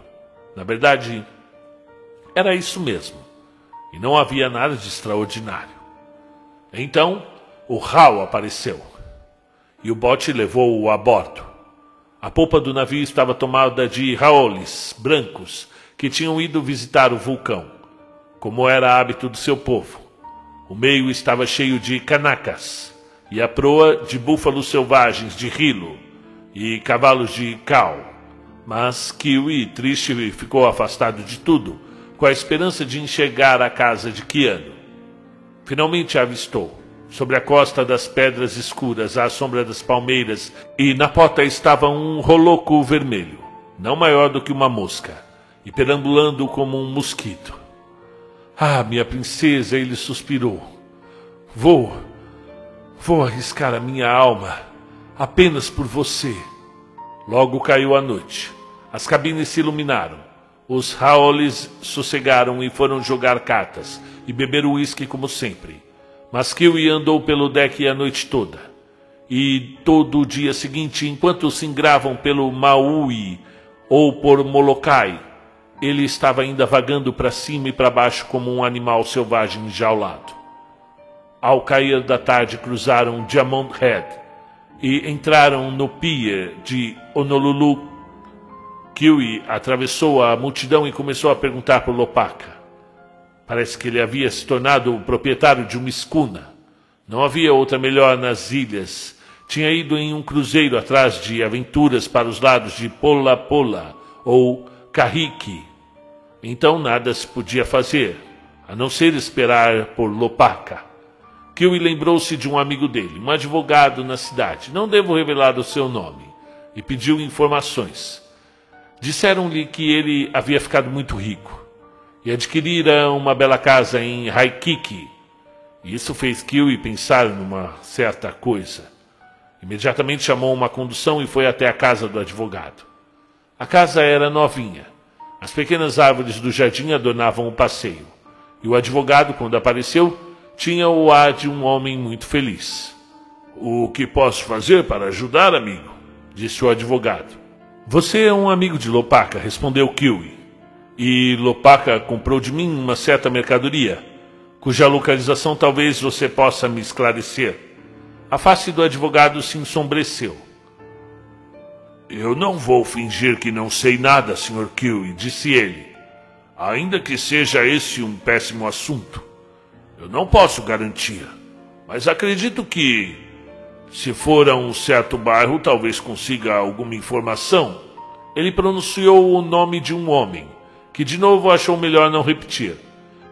Na verdade, era isso mesmo, e não havia nada de extraordinário. Então, o Rau apareceu, e o bote levou-o a bordo. A polpa do navio estava tomada de raoles brancos que tinham ido visitar o vulcão, como era hábito do seu povo. O meio estava cheio de canacas e a proa de búfalos selvagens de Rilo e cavalos de cal. Mas Kiwi, triste, ficou afastado de tudo, com a esperança de enxergar a casa de Kiano. Finalmente a avistou sobre a costa das pedras escuras, à sombra das palmeiras, e na porta estava um roloco vermelho, não maior do que uma mosca, e perambulando como um mosquito. Ah, minha princesa, ele suspirou. Vou, vou arriscar a minha alma apenas por você. Logo caiu a noite. As cabines se iluminaram. Os Raolis sossegaram e foram jogar cartas e beber uísque como sempre. Mas Kiwi andou pelo deck a noite toda. E todo o dia seguinte, enquanto se engravam pelo Maui ou por Molokai, ele estava ainda vagando para cima e para baixo como um animal selvagem enjaulado. Ao cair da tarde, cruzaram Diamond Head e entraram no pier de Honolulu. Kiwi atravessou a multidão e começou a perguntar por Lopaka. Parece que ele havia se tornado o proprietário de uma escuna. Não havia outra melhor nas ilhas. Tinha ido em um cruzeiro atrás de aventuras para os lados de Pola Pola ou Kahiki. Então nada se podia fazer, a não ser esperar por Lopaka. Kiwi lembrou-se de um amigo dele, um advogado na cidade, não devo revelar o seu nome, e pediu informações. Disseram-lhe que ele havia ficado muito rico e adquirira uma bela casa em Haikiki. Isso fez Kiwi pensar numa certa coisa. Imediatamente chamou uma condução e foi até a casa do advogado. A casa era novinha. As pequenas árvores do jardim adornavam o passeio. E o advogado, quando apareceu, tinha o ar de um homem muito feliz. O que posso fazer para ajudar, amigo? disse o advogado. Você é um amigo de Lopaka, respondeu Kiwi e Lopaca comprou de mim uma certa mercadoria, cuja localização talvez você possa me esclarecer. A face do advogado se ensombreceu. Eu não vou fingir que não sei nada, Sr. Kiwi, disse ele. Ainda que seja esse um péssimo assunto. Eu não posso garantir, mas acredito que, se for a um certo bairro, talvez consiga alguma informação. Ele pronunciou o nome de um homem que de novo achou melhor não repetir.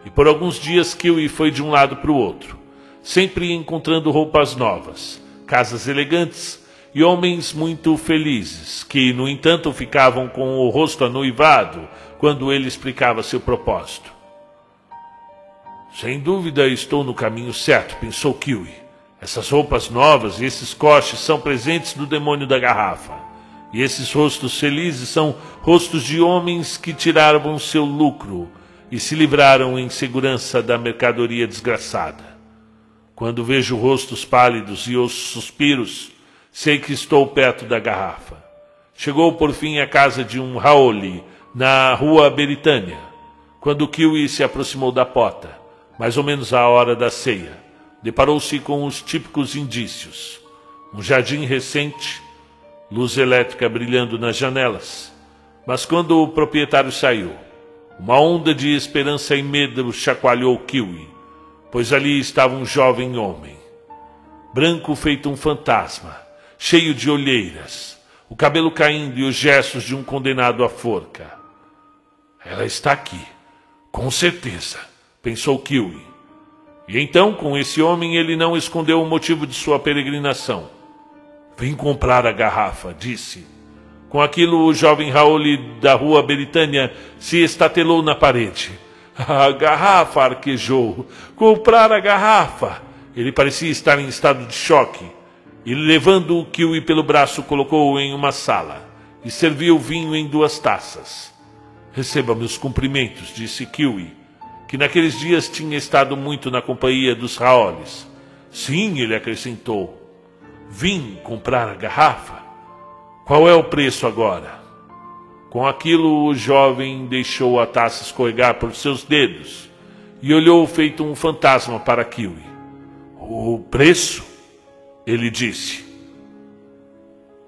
E por alguns dias Kiwi foi de um lado para o outro, sempre encontrando roupas novas, casas elegantes e homens muito felizes, que, no entanto, ficavam com o rosto anoivado quando ele explicava seu propósito. Sem dúvida estou no caminho certo, pensou Kiwi. Essas roupas novas e esses coches são presentes do demônio da garrafa. E esses rostos felizes são rostos de homens que tiraram seu lucro e se livraram em segurança da mercadoria desgraçada. Quando vejo rostos pálidos e os suspiros, sei que estou perto da garrafa. Chegou por fim à casa de um Raoli, na rua Beritânia, quando Kiwi se aproximou da porta, mais ou menos à hora da ceia. Deparou-se com os típicos indícios: um jardim recente, luz elétrica brilhando nas janelas. Mas quando o proprietário saiu, uma onda de esperança e medo chacoalhou Kiwi pois ali estava um jovem homem, branco feito um fantasma, cheio de olheiras, o cabelo caindo e os gestos de um condenado à forca. Ela está aqui, com certeza, pensou Kiwi. E então, com esse homem, ele não escondeu o motivo de sua peregrinação. Vim comprar a garrafa, disse. Com aquilo, o jovem Raul da rua Beritânia se estatelou na parede. A garrafa, arquejou. Comprar a garrafa. Ele parecia estar em estado de choque. E levando o kiwi pelo braço, colocou-o em uma sala e serviu vinho em duas taças. Receba meus cumprimentos, disse Kiwi, que naqueles dias tinha estado muito na companhia dos Raoles. Sim, ele acrescentou. Vim comprar a garrafa. Qual é o preço agora? Com aquilo, o jovem deixou a taça escorregar por seus dedos e olhou feito um fantasma para Kiwi. O preço? Ele disse.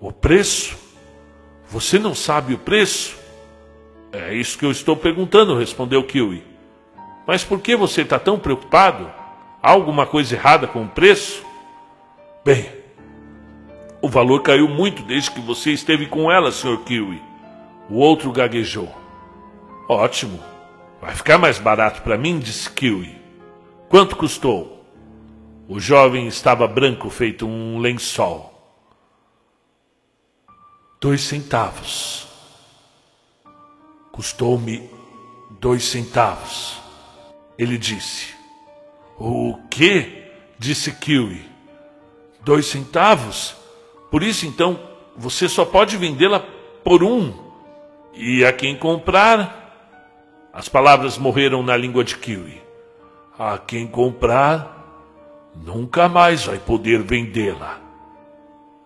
O preço? Você não sabe o preço? É isso que eu estou perguntando, respondeu Kiwi. Mas por que você está tão preocupado? Há alguma coisa errada com o preço? Bem, o valor caiu muito desde que você esteve com ela, Sr. Kiwi. O outro gaguejou. Ótimo. Vai ficar mais barato para mim, disse Kiwi. Quanto custou? O jovem estava branco, feito um lençol. Dois centavos. Custou-me dois centavos. Ele disse. O quê? disse Kiwi. Dois centavos? Por isso então você só pode vendê-la por um. E a quem comprar, as palavras morreram na língua de Kiwi. A quem comprar, nunca mais vai poder vendê-la.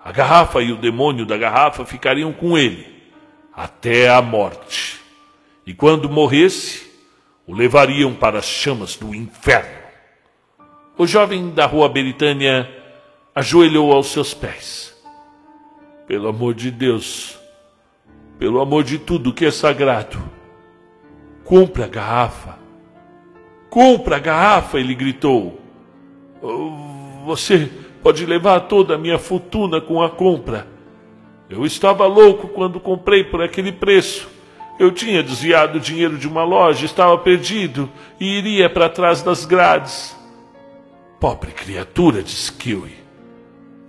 A garrafa e o demônio da garrafa ficariam com ele até a morte. E quando morresse, o levariam para as chamas do inferno. O jovem da rua Beritânia ajoelhou aos seus pés. Pelo amor de Deus, pelo amor de tudo que é sagrado, compre a garrafa. Compre a garrafa, ele gritou. Você pode levar toda a minha fortuna com a compra. Eu estava louco quando comprei por aquele preço. Eu tinha desviado o dinheiro de uma loja, estava perdido e iria para trás das grades. Pobre criatura, disse Kiwi.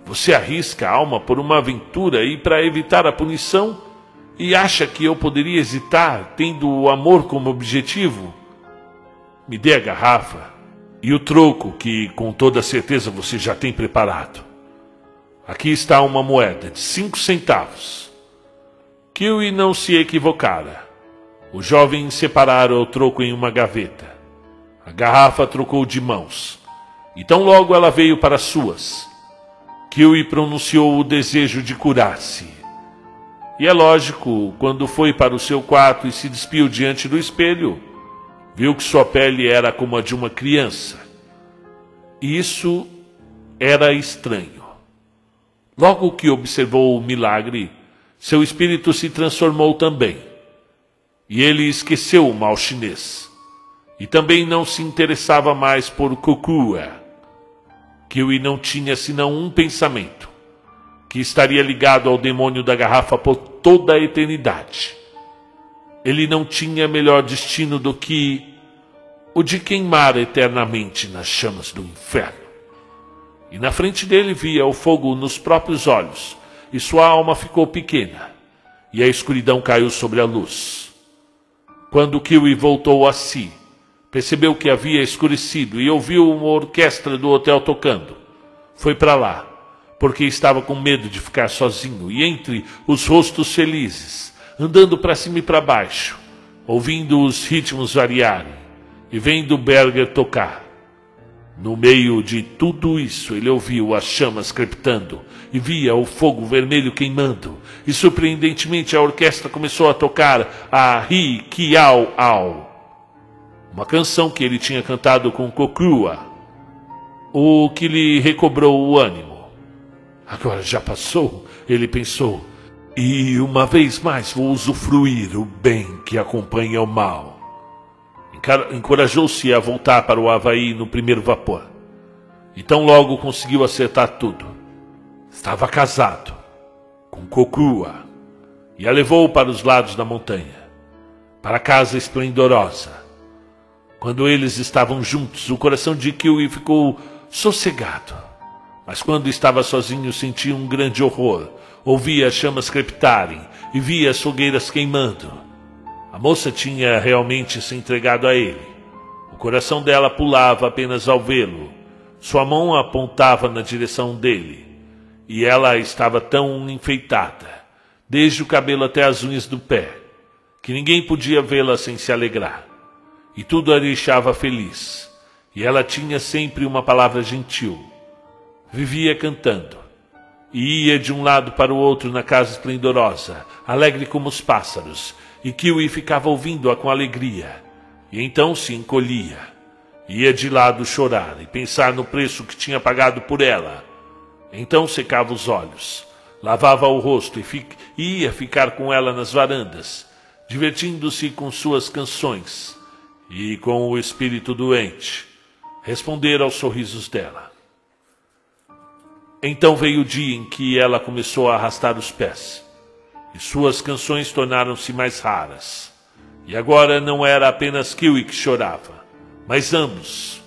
Você arrisca a alma por uma aventura e para evitar a punição e acha que eu poderia hesitar, tendo o amor como objetivo? Me dê a garrafa e o troco que com toda certeza você já tem preparado. Aqui está uma moeda de cinco centavos. Kiwi não se equivocara. O jovem separara o troco em uma gaveta. A garrafa trocou de mãos. E tão logo ela veio para as suas. Kiwi pronunciou o desejo de curar-se e é lógico, quando foi para o seu quarto e se despiu diante do espelho, viu que sua pele era como a de uma criança. Isso era estranho. Logo que observou o milagre, seu espírito se transformou também. E ele esqueceu o mal chinês. E também não se interessava mais por Kukua, o não tinha senão um pensamento que estaria ligado ao demônio da garrafa por toda a eternidade. Ele não tinha melhor destino do que o de queimar eternamente nas chamas do inferno. E na frente dele via o fogo nos próprios olhos, e sua alma ficou pequena, e a escuridão caiu sobre a luz. Quando Kiwi voltou a si, percebeu que havia escurecido e ouviu uma orquestra do hotel tocando. Foi para lá porque estava com medo de ficar sozinho e entre os rostos felizes, andando para cima e para baixo, ouvindo os ritmos variarem e vendo Berger tocar. No meio de tudo isso, ele ouviu as chamas crepitando e via o fogo vermelho queimando. E surpreendentemente a orquestra começou a tocar a Ri Kiao Ao, uma canção que ele tinha cantado com Kokua, o que lhe recobrou o ânimo. Agora já passou, ele pensou, e uma vez mais vou usufruir o bem que acompanha o mal. Encorajou-se a voltar para o Havaí no primeiro vapor. Então logo conseguiu acertar tudo. Estava casado com Kokua e a levou para os lados da montanha, para a casa esplendorosa. Quando eles estavam juntos, o coração de Kiwi ficou sossegado. Mas quando estava sozinho sentia um grande horror. Ouvia as chamas crepitarem e via as fogueiras queimando. A moça tinha realmente se entregado a ele. O coração dela pulava apenas ao vê-lo. Sua mão apontava na direção dele. E ela estava tão enfeitada, desde o cabelo até as unhas do pé, que ninguém podia vê-la sem se alegrar. E tudo a deixava feliz. E ela tinha sempre uma palavra gentil vivia cantando. E ia de um lado para o outro na casa esplendorosa, alegre como os pássaros, e Kiwi ficava ouvindo-a com alegria. E então se encolhia. Ia de lado chorar e pensar no preço que tinha pagado por ela. Então secava os olhos, lavava o rosto e fi ia ficar com ela nas varandas, divertindo-se com suas canções e com o espírito doente, responder aos sorrisos dela. Então veio o dia em que ela começou a arrastar os pés, e suas canções tornaram-se mais raras. E agora não era apenas Kiwi que chorava, mas ambos,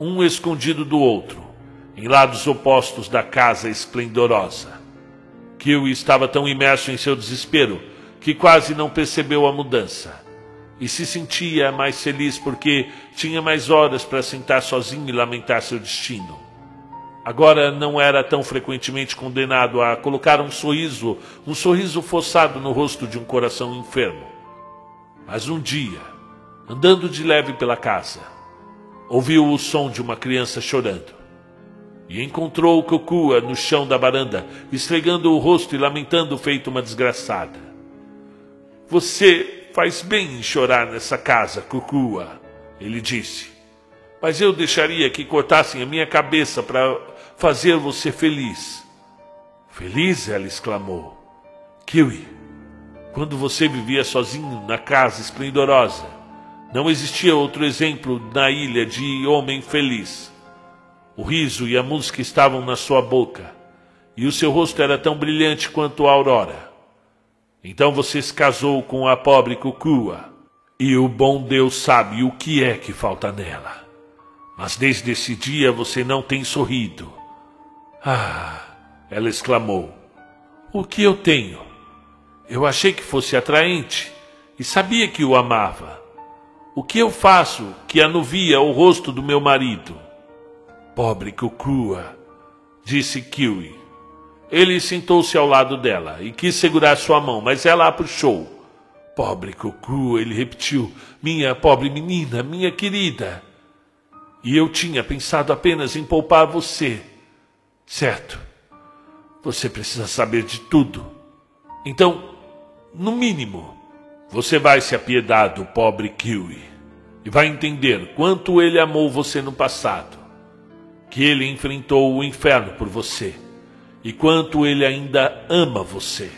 um escondido do outro, em lados opostos da casa esplendorosa. Kiwi estava tão imerso em seu desespero que quase não percebeu a mudança. E se sentia mais feliz porque tinha mais horas para sentar sozinho e lamentar seu destino. Agora não era tão frequentemente condenado a colocar um sorriso, um sorriso forçado no rosto de um coração enfermo. Mas um dia, andando de leve pela casa, ouviu o som de uma criança chorando. E encontrou Kokua no chão da varanda, esfregando o rosto e lamentando feito uma desgraçada. Você faz bem em chorar nessa casa, Kokua, ele disse. Mas eu deixaria que cortassem a minha cabeça para fazer você feliz. Feliz? Ela exclamou. Kiwi, quando você vivia sozinho na casa esplendorosa, não existia outro exemplo na ilha de homem feliz. O riso e a música estavam na sua boca, e o seu rosto era tão brilhante quanto a aurora. Então você se casou com a pobre Kukua, e o bom Deus sabe o que é que falta nela. Mas desde esse dia você não tem sorrido ah! Ela exclamou. O que eu tenho? Eu achei que fosse atraente e sabia que o amava. O que eu faço que anuvia o rosto do meu marido? Pobre Kukua, disse Kiwi. Ele sentou-se ao lado dela e quis segurar sua mão, mas ela a puxou. Pobre Kukua, ele repetiu. Minha pobre menina, minha querida. E eu tinha pensado apenas em poupar você. Certo. Você precisa saber de tudo. Então, no mínimo, você vai se apiedar do pobre Kiwi e vai entender quanto ele amou você no passado, que ele enfrentou o inferno por você e quanto ele ainda ama você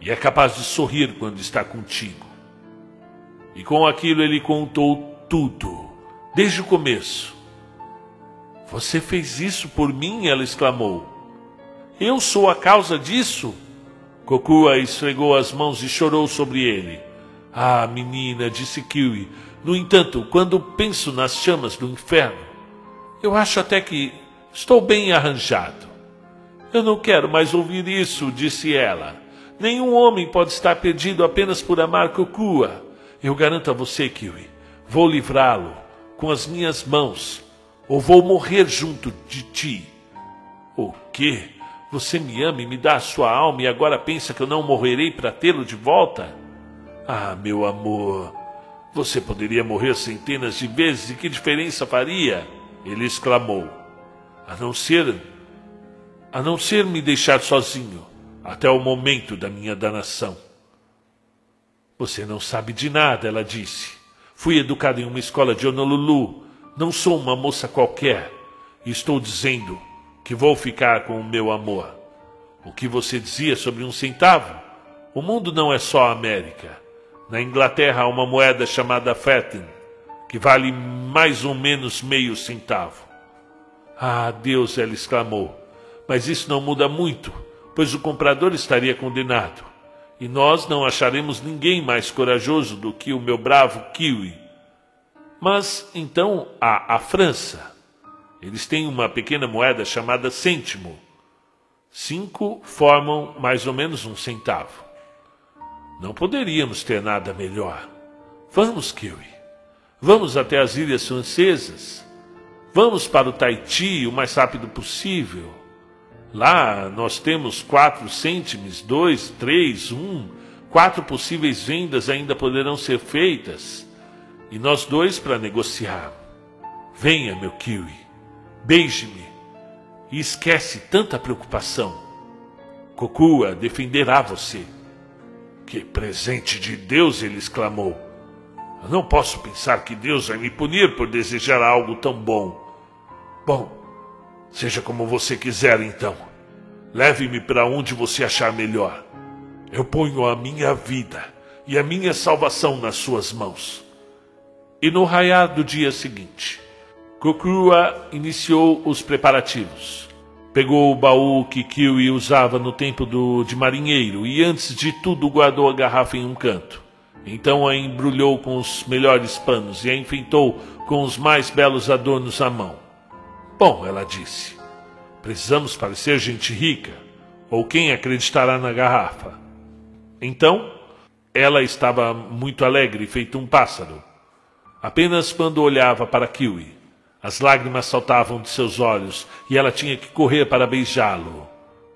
e é capaz de sorrir quando está contigo. E com aquilo ele contou tudo, desde o começo você fez isso por mim? Ela exclamou. Eu sou a causa disso? Kokua esfregou as mãos e chorou sobre ele. Ah, menina, disse Kiwi. No entanto, quando penso nas chamas do inferno, eu acho até que estou bem arranjado. Eu não quero mais ouvir isso, disse ela. Nenhum homem pode estar perdido apenas por amar Kokua. Eu garanto a você, Kiwi, vou livrá-lo com as minhas mãos ou vou morrer junto de ti. O quê? Você me ama e me dá a sua alma e agora pensa que eu não morrerei para tê-lo de volta? Ah, meu amor, você poderia morrer centenas de vezes e que diferença faria? Ele exclamou. A não ser. a não ser me deixar sozinho até o momento da minha danação. Você não sabe de nada, ela disse. Fui educada em uma escola de Honolulu. Não sou uma moça qualquer. Estou dizendo que vou ficar com o meu amor. O que você dizia sobre um centavo? O mundo não é só a América. Na Inglaterra há uma moeda chamada Fetten, que vale mais ou menos meio centavo. Ah, Deus, ela exclamou, mas isso não muda muito, pois o comprador estaria condenado. E nós não acharemos ninguém mais corajoso do que o meu bravo Kiwi. Mas então há a França. Eles têm uma pequena moeda chamada cêntimo. Cinco formam mais ou menos um centavo. Não poderíamos ter nada melhor. Vamos, Kiwi. Vamos até as ilhas francesas. Vamos para o Tahiti o mais rápido possível. Lá nós temos quatro cêntimos, dois, três, um. Quatro possíveis vendas ainda poderão ser feitas. E nós dois para negociar. Venha, meu Kiwi. Beije-me e esquece tanta preocupação. Kokua defenderá você. Que presente de Deus! ele exclamou. Eu não posso pensar que Deus vai me punir por desejar algo tão bom. Bom, seja como você quiser então. Leve-me para onde você achar melhor. Eu ponho a minha vida e a minha salvação nas suas mãos. E no raiar do dia seguinte, Kokua iniciou os preparativos. Pegou o baú que Kiwi usava no tempo do, de marinheiro e, antes de tudo, guardou a garrafa em um canto. Então a embrulhou com os melhores panos e a enfeitou com os mais belos adornos à mão. Bom, ela disse, precisamos parecer gente rica, ou quem acreditará na garrafa? Então, ela estava muito alegre, feito um pássaro. Apenas quando olhava para Kiwi, as lágrimas saltavam de seus olhos e ela tinha que correr para beijá-lo.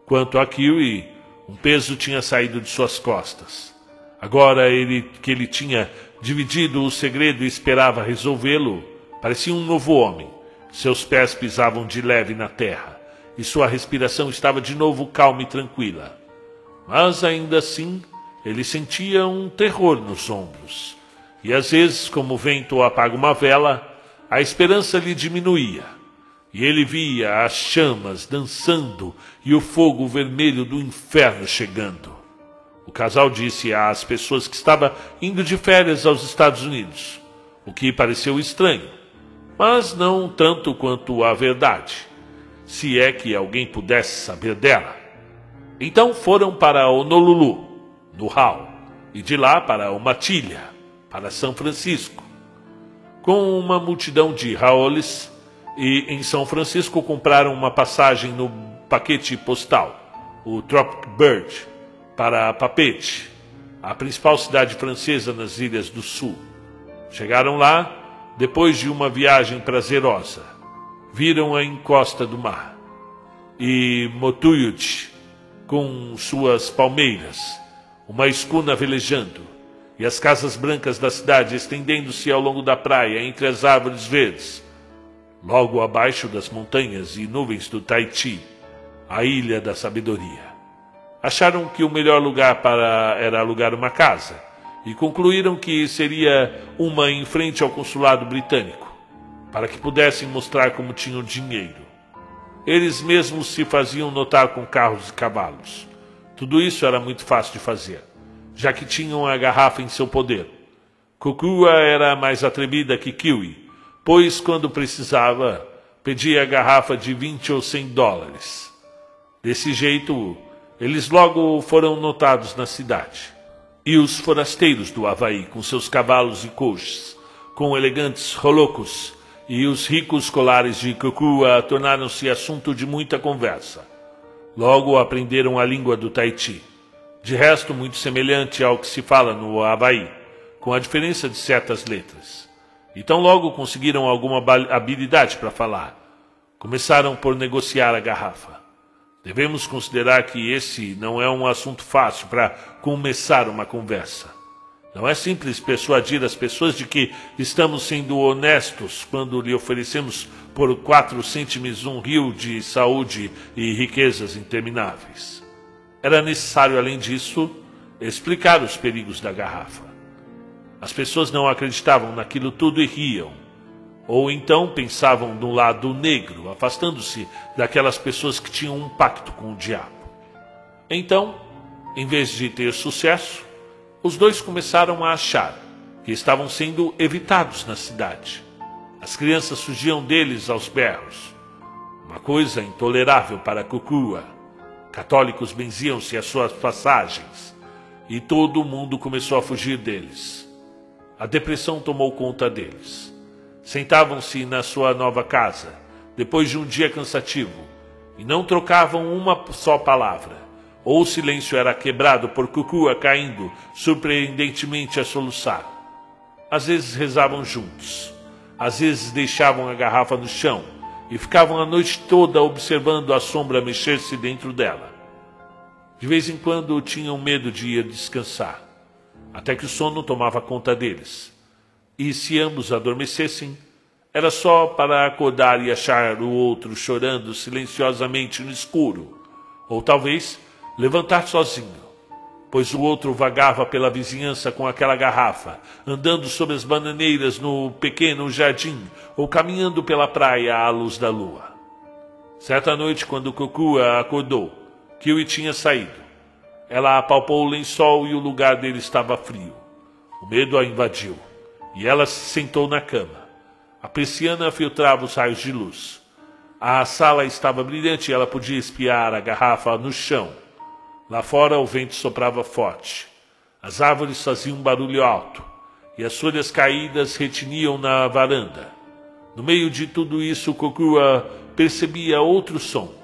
Quanto a Kiwi, um peso tinha saído de suas costas. Agora ele que ele tinha dividido o segredo e esperava resolvê-lo, parecia um novo homem. Seus pés pisavam de leve na terra e sua respiração estava de novo calma e tranquila. Mas ainda assim, ele sentia um terror nos ombros. E às vezes, como o vento apaga uma vela, a esperança lhe diminuía, e ele via as chamas dançando e o fogo vermelho do inferno chegando. O casal disse às pessoas que estava indo de férias aos Estados Unidos, o que pareceu estranho, mas não tanto quanto a verdade, se é que alguém pudesse saber dela. Então foram para Honolulu, no Hall, e de lá para Matilha, para São Francisco com uma multidão de raoles e em São Francisco compraram uma passagem no paquete postal, o Tropic Bird, para Papete, a principal cidade francesa nas Ilhas do Sul. Chegaram lá depois de uma viagem prazerosa. Viram a encosta do mar e Motuyut com suas palmeiras, uma escuna velejando e as casas brancas da cidade estendendo-se ao longo da praia entre as árvores verdes. Logo abaixo das montanhas e nuvens do Tahiti, a ilha da sabedoria. Acharam que o melhor lugar para era alugar uma casa e concluíram que seria uma em frente ao consulado britânico, para que pudessem mostrar como tinham dinheiro. Eles mesmos se faziam notar com carros e cavalos. Tudo isso era muito fácil de fazer já que tinham a garrafa em seu poder. Kukua era mais atrevida que Kiwi, pois, quando precisava, pedia a garrafa de 20 ou 100 dólares. Desse jeito, eles logo foram notados na cidade. E os forasteiros do Havaí, com seus cavalos e coches, com elegantes rolocos, e os ricos colares de Kukua tornaram-se assunto de muita conversa. Logo aprenderam a língua do Tahiti de resto muito semelhante ao que se fala no Havaí, com a diferença de certas letras. Então logo conseguiram alguma habilidade para falar. Começaram por negociar a garrafa. Devemos considerar que esse não é um assunto fácil para começar uma conversa. Não é simples persuadir as pessoas de que estamos sendo honestos quando lhe oferecemos por quatro cêntimos um rio de saúde e riquezas intermináveis. Era necessário, além disso, explicar os perigos da garrafa. As pessoas não acreditavam naquilo tudo e riam. Ou então pensavam no lado negro, afastando-se daquelas pessoas que tinham um pacto com o diabo. Então, em vez de ter sucesso, os dois começaram a achar que estavam sendo evitados na cidade. As crianças fugiam deles aos berros. Uma coisa intolerável para Cucua. Católicos benziam-se às suas passagens e todo mundo começou a fugir deles. A depressão tomou conta deles. Sentavam-se na sua nova casa, depois de um dia cansativo, e não trocavam uma só palavra. Ou o silêncio era quebrado por Cucua caindo, surpreendentemente a soluçar. Às vezes rezavam juntos, às vezes deixavam a garrafa no chão e ficavam a noite toda observando a sombra mexer-se dentro dela. De vez em quando tinham medo de ir descansar até que o sono tomava conta deles. E se ambos adormecessem, era só para acordar e achar o outro chorando silenciosamente no escuro, ou talvez levantar sozinho, pois o outro vagava pela vizinhança com aquela garrafa, andando sobre as bananeiras no pequeno jardim ou caminhando pela praia à luz da lua. Certa noite, quando Kokua acordou, Kiwi tinha saído. Ela apalpou o lençol e o lugar dele estava frio. O medo a invadiu e ela se sentou na cama. A persiana filtrava os raios de luz. A sala estava brilhante e ela podia espiar a garrafa no chão. Lá fora o vento soprava forte. As árvores faziam um barulho alto e as folhas caídas retiniam na varanda. No meio de tudo isso, Kokua percebia outro som,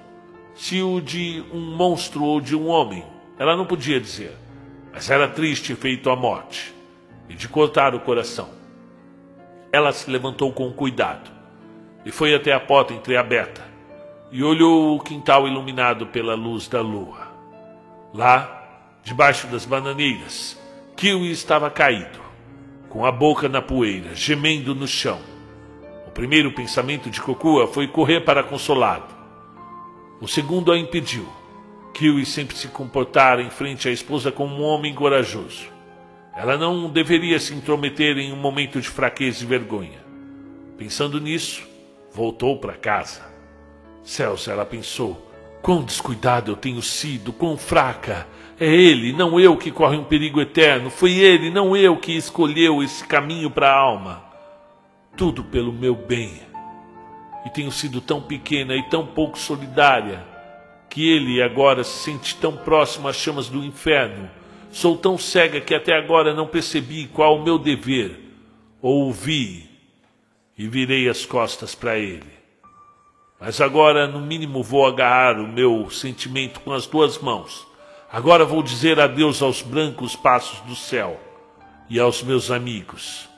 se o de um monstro ou de um homem ela não podia dizer, mas era triste feito a morte e de cortar o coração. Ela se levantou com cuidado e foi até a porta entreaberta e olhou o quintal iluminado pela luz da lua. Lá, debaixo das bananeiras, Kiwi estava caído, com a boca na poeira, gemendo no chão. O primeiro pensamento de Kokua foi correr para consolá-lo. O segundo a impediu Kiwi sempre se comportara em frente à esposa como um homem corajoso. Ela não deveria se intrometer em um momento de fraqueza e vergonha. Pensando nisso, voltou para casa. Céus, ela pensou, quão descuidado eu tenho sido, quão fraca. É ele, não eu, que corre um perigo eterno. Foi ele, não eu, que escolheu esse caminho para a alma. Tudo pelo meu bem. E tenho sido tão pequena e tão pouco solidária que ele agora se sente tão próximo às chamas do inferno. Sou tão cega que até agora não percebi qual o meu dever. Ouvi e virei as costas para ele. Mas agora, no mínimo, vou agarrar o meu sentimento com as duas mãos. Agora vou dizer adeus aos brancos passos do céu e aos meus amigos.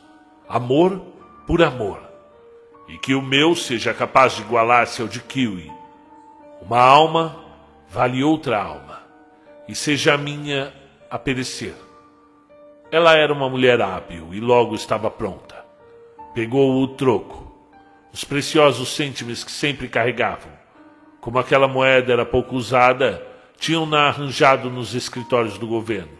Amor por amor. E que o meu seja capaz de igualar-se ao de Kiwi. Uma alma vale outra alma, e seja a minha a perecer. Ela era uma mulher hábil e logo estava pronta. Pegou o troco, os preciosos cêntimos que sempre carregavam. Como aquela moeda era pouco usada, tinham-na arranjado nos escritórios do governo.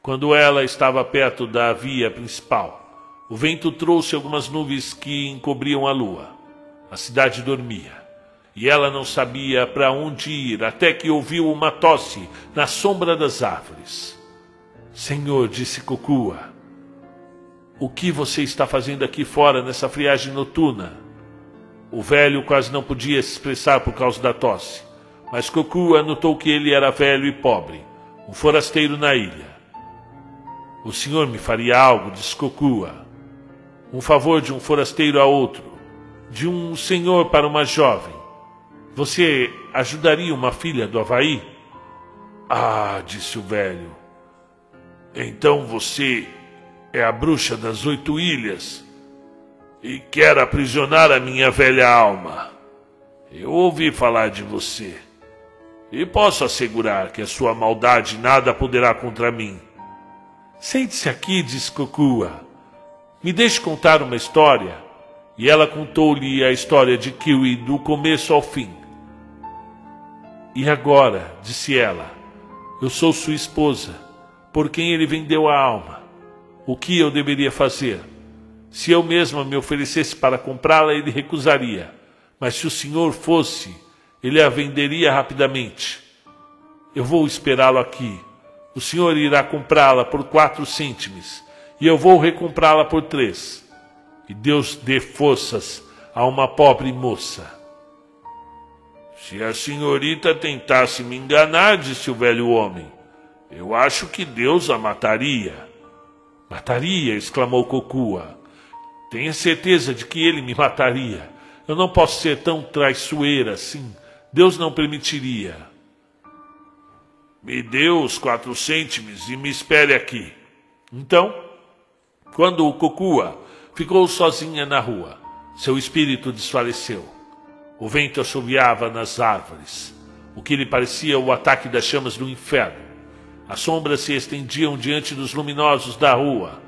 Quando ela estava perto da via principal, o vento trouxe algumas nuvens que encobriam a lua. A cidade dormia e ela não sabia para onde ir, até que ouviu uma tosse na sombra das árvores. Senhor, disse Cocua, o que você está fazendo aqui fora nessa friagem noturna? O velho quase não podia se expressar por causa da tosse, mas Cocua notou que ele era velho e pobre, um forasteiro na ilha. O senhor me faria algo, disse Cocua. Um favor de um forasteiro a outro, de um senhor para uma jovem. Você ajudaria uma filha do Havaí? Ah, disse o velho. Então você é a bruxa das oito ilhas e quer aprisionar a minha velha alma. Eu ouvi falar de você. E posso assegurar que a sua maldade nada poderá contra mim. Sente-se aqui, disse Kokua. Me deixe contar uma história. E ela contou-lhe a história de Kiwi do começo ao fim. E agora, disse ela, eu sou sua esposa, por quem ele vendeu a alma. O que eu deveria fazer? Se eu mesma me oferecesse para comprá-la, ele recusaria. Mas se o senhor fosse, ele a venderia rapidamente. Eu vou esperá-lo aqui. O senhor irá comprá-la por quatro cêntimos, e eu vou recomprá-la por três. E Deus dê forças a uma pobre moça. Se a senhorita tentasse me enganar, disse o velho homem, eu acho que Deus a mataria. Mataria, exclamou Cocua. Tenha certeza de que ele me mataria. Eu não posso ser tão traiçoeira assim. Deus não permitiria. Me dê os quatro cêntimos e me espere aqui. Então, quando o Cocua ficou sozinha na rua, seu espírito desfaleceu. O vento assobiava nas árvores, o que lhe parecia o ataque das chamas do inferno. As sombras se estendiam diante dos luminosos da rua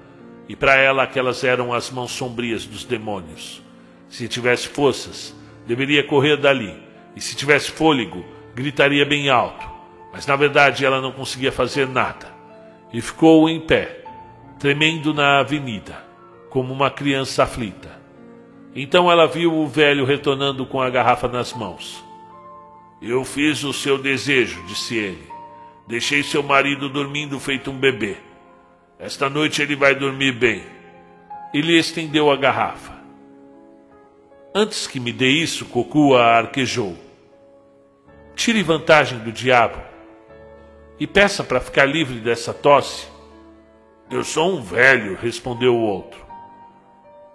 e para ela aquelas eram as mãos sombrias dos demônios. Se tivesse forças, deveria correr dali, e se tivesse fôlego, gritaria bem alto. Mas na verdade ela não conseguia fazer nada, e ficou em pé, tremendo na avenida, como uma criança aflita. Então ela viu o velho retornando com a garrafa nas mãos. Eu fiz o seu desejo, disse ele. Deixei seu marido dormindo feito um bebê. Esta noite ele vai dormir bem. E lhe estendeu a garrafa. Antes que me dê isso, Cocua arquejou. Tire vantagem do diabo e peça para ficar livre dessa tosse. Eu sou um velho, respondeu o outro,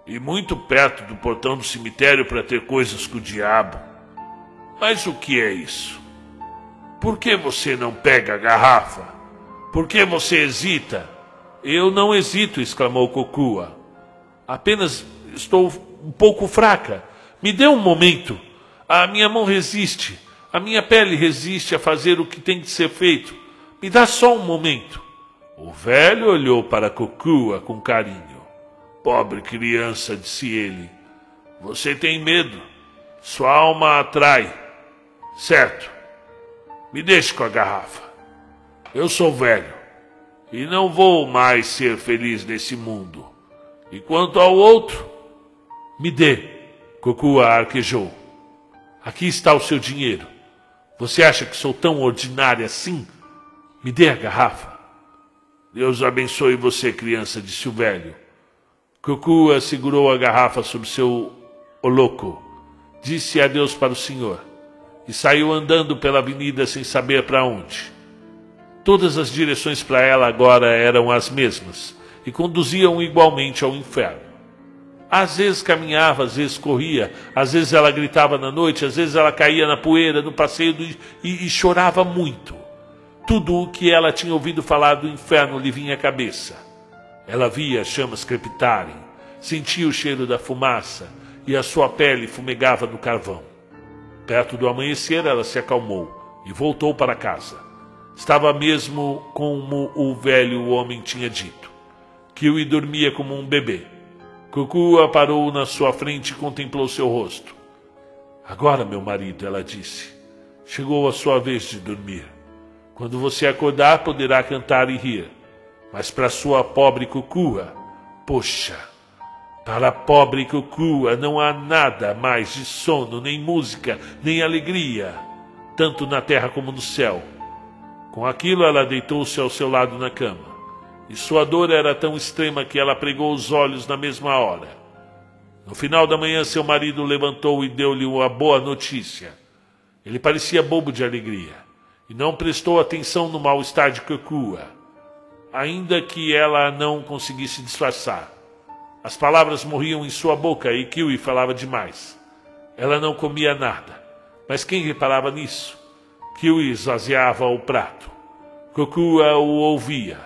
e muito perto do portão do cemitério para ter coisas com o diabo. Mas o que é isso? Por que você não pega a garrafa? Por que você hesita? Eu não hesito, exclamou Cocua. Apenas estou um pouco fraca. Me dê um momento. A minha mão resiste. A minha pele resiste a fazer o que tem de ser feito. Me dá só um momento. O velho olhou para Cocua com carinho. Pobre criança, disse ele. Você tem medo. Sua alma atrai. Certo. Me deixe com a garrafa. Eu sou velho e não vou mais ser feliz nesse mundo. E quanto ao outro, me dê, Cocua arquejou. Aqui está o seu dinheiro. Você acha que sou tão ordinária assim? Me dê a garrafa. Deus abençoe você, criança, disse o velho. Cocua segurou a garrafa sobre seu oloco, disse adeus para o senhor e saiu andando pela avenida sem saber para onde. Todas as direções para ela agora eram as mesmas e conduziam igualmente ao inferno. Às vezes caminhava, às vezes corria, às vezes ela gritava na noite, às vezes ela caía na poeira no passeio do, e, e chorava muito. Tudo o que ela tinha ouvido falar do inferno lhe vinha à cabeça. Ela via as chamas crepitarem, sentia o cheiro da fumaça e a sua pele fumegava no carvão. Perto do amanhecer, ela se acalmou e voltou para casa. Estava mesmo como o velho homem tinha dito. Kiwi dormia como um bebê. Kukua parou na sua frente e contemplou seu rosto. Agora, meu marido, ela disse, chegou a sua vez de dormir. Quando você acordar, poderá cantar e rir. Mas para sua pobre Kukua, poxa, para a pobre Kukua não há nada mais de sono, nem música, nem alegria, tanto na terra como no céu. Com aquilo, ela deitou-se ao seu lado na cama. E sua dor era tão extrema que ela pregou os olhos na mesma hora. No final da manhã, seu marido levantou e deu-lhe uma boa notícia. Ele parecia bobo de alegria e não prestou atenção no mal-estar de Kakua, ainda que ela não conseguisse disfarçar. As palavras morriam em sua boca e Kiwi falava demais. Ela não comia nada, mas quem reparava nisso? Kiwi esvaziava o prato. Kokua o ouvia,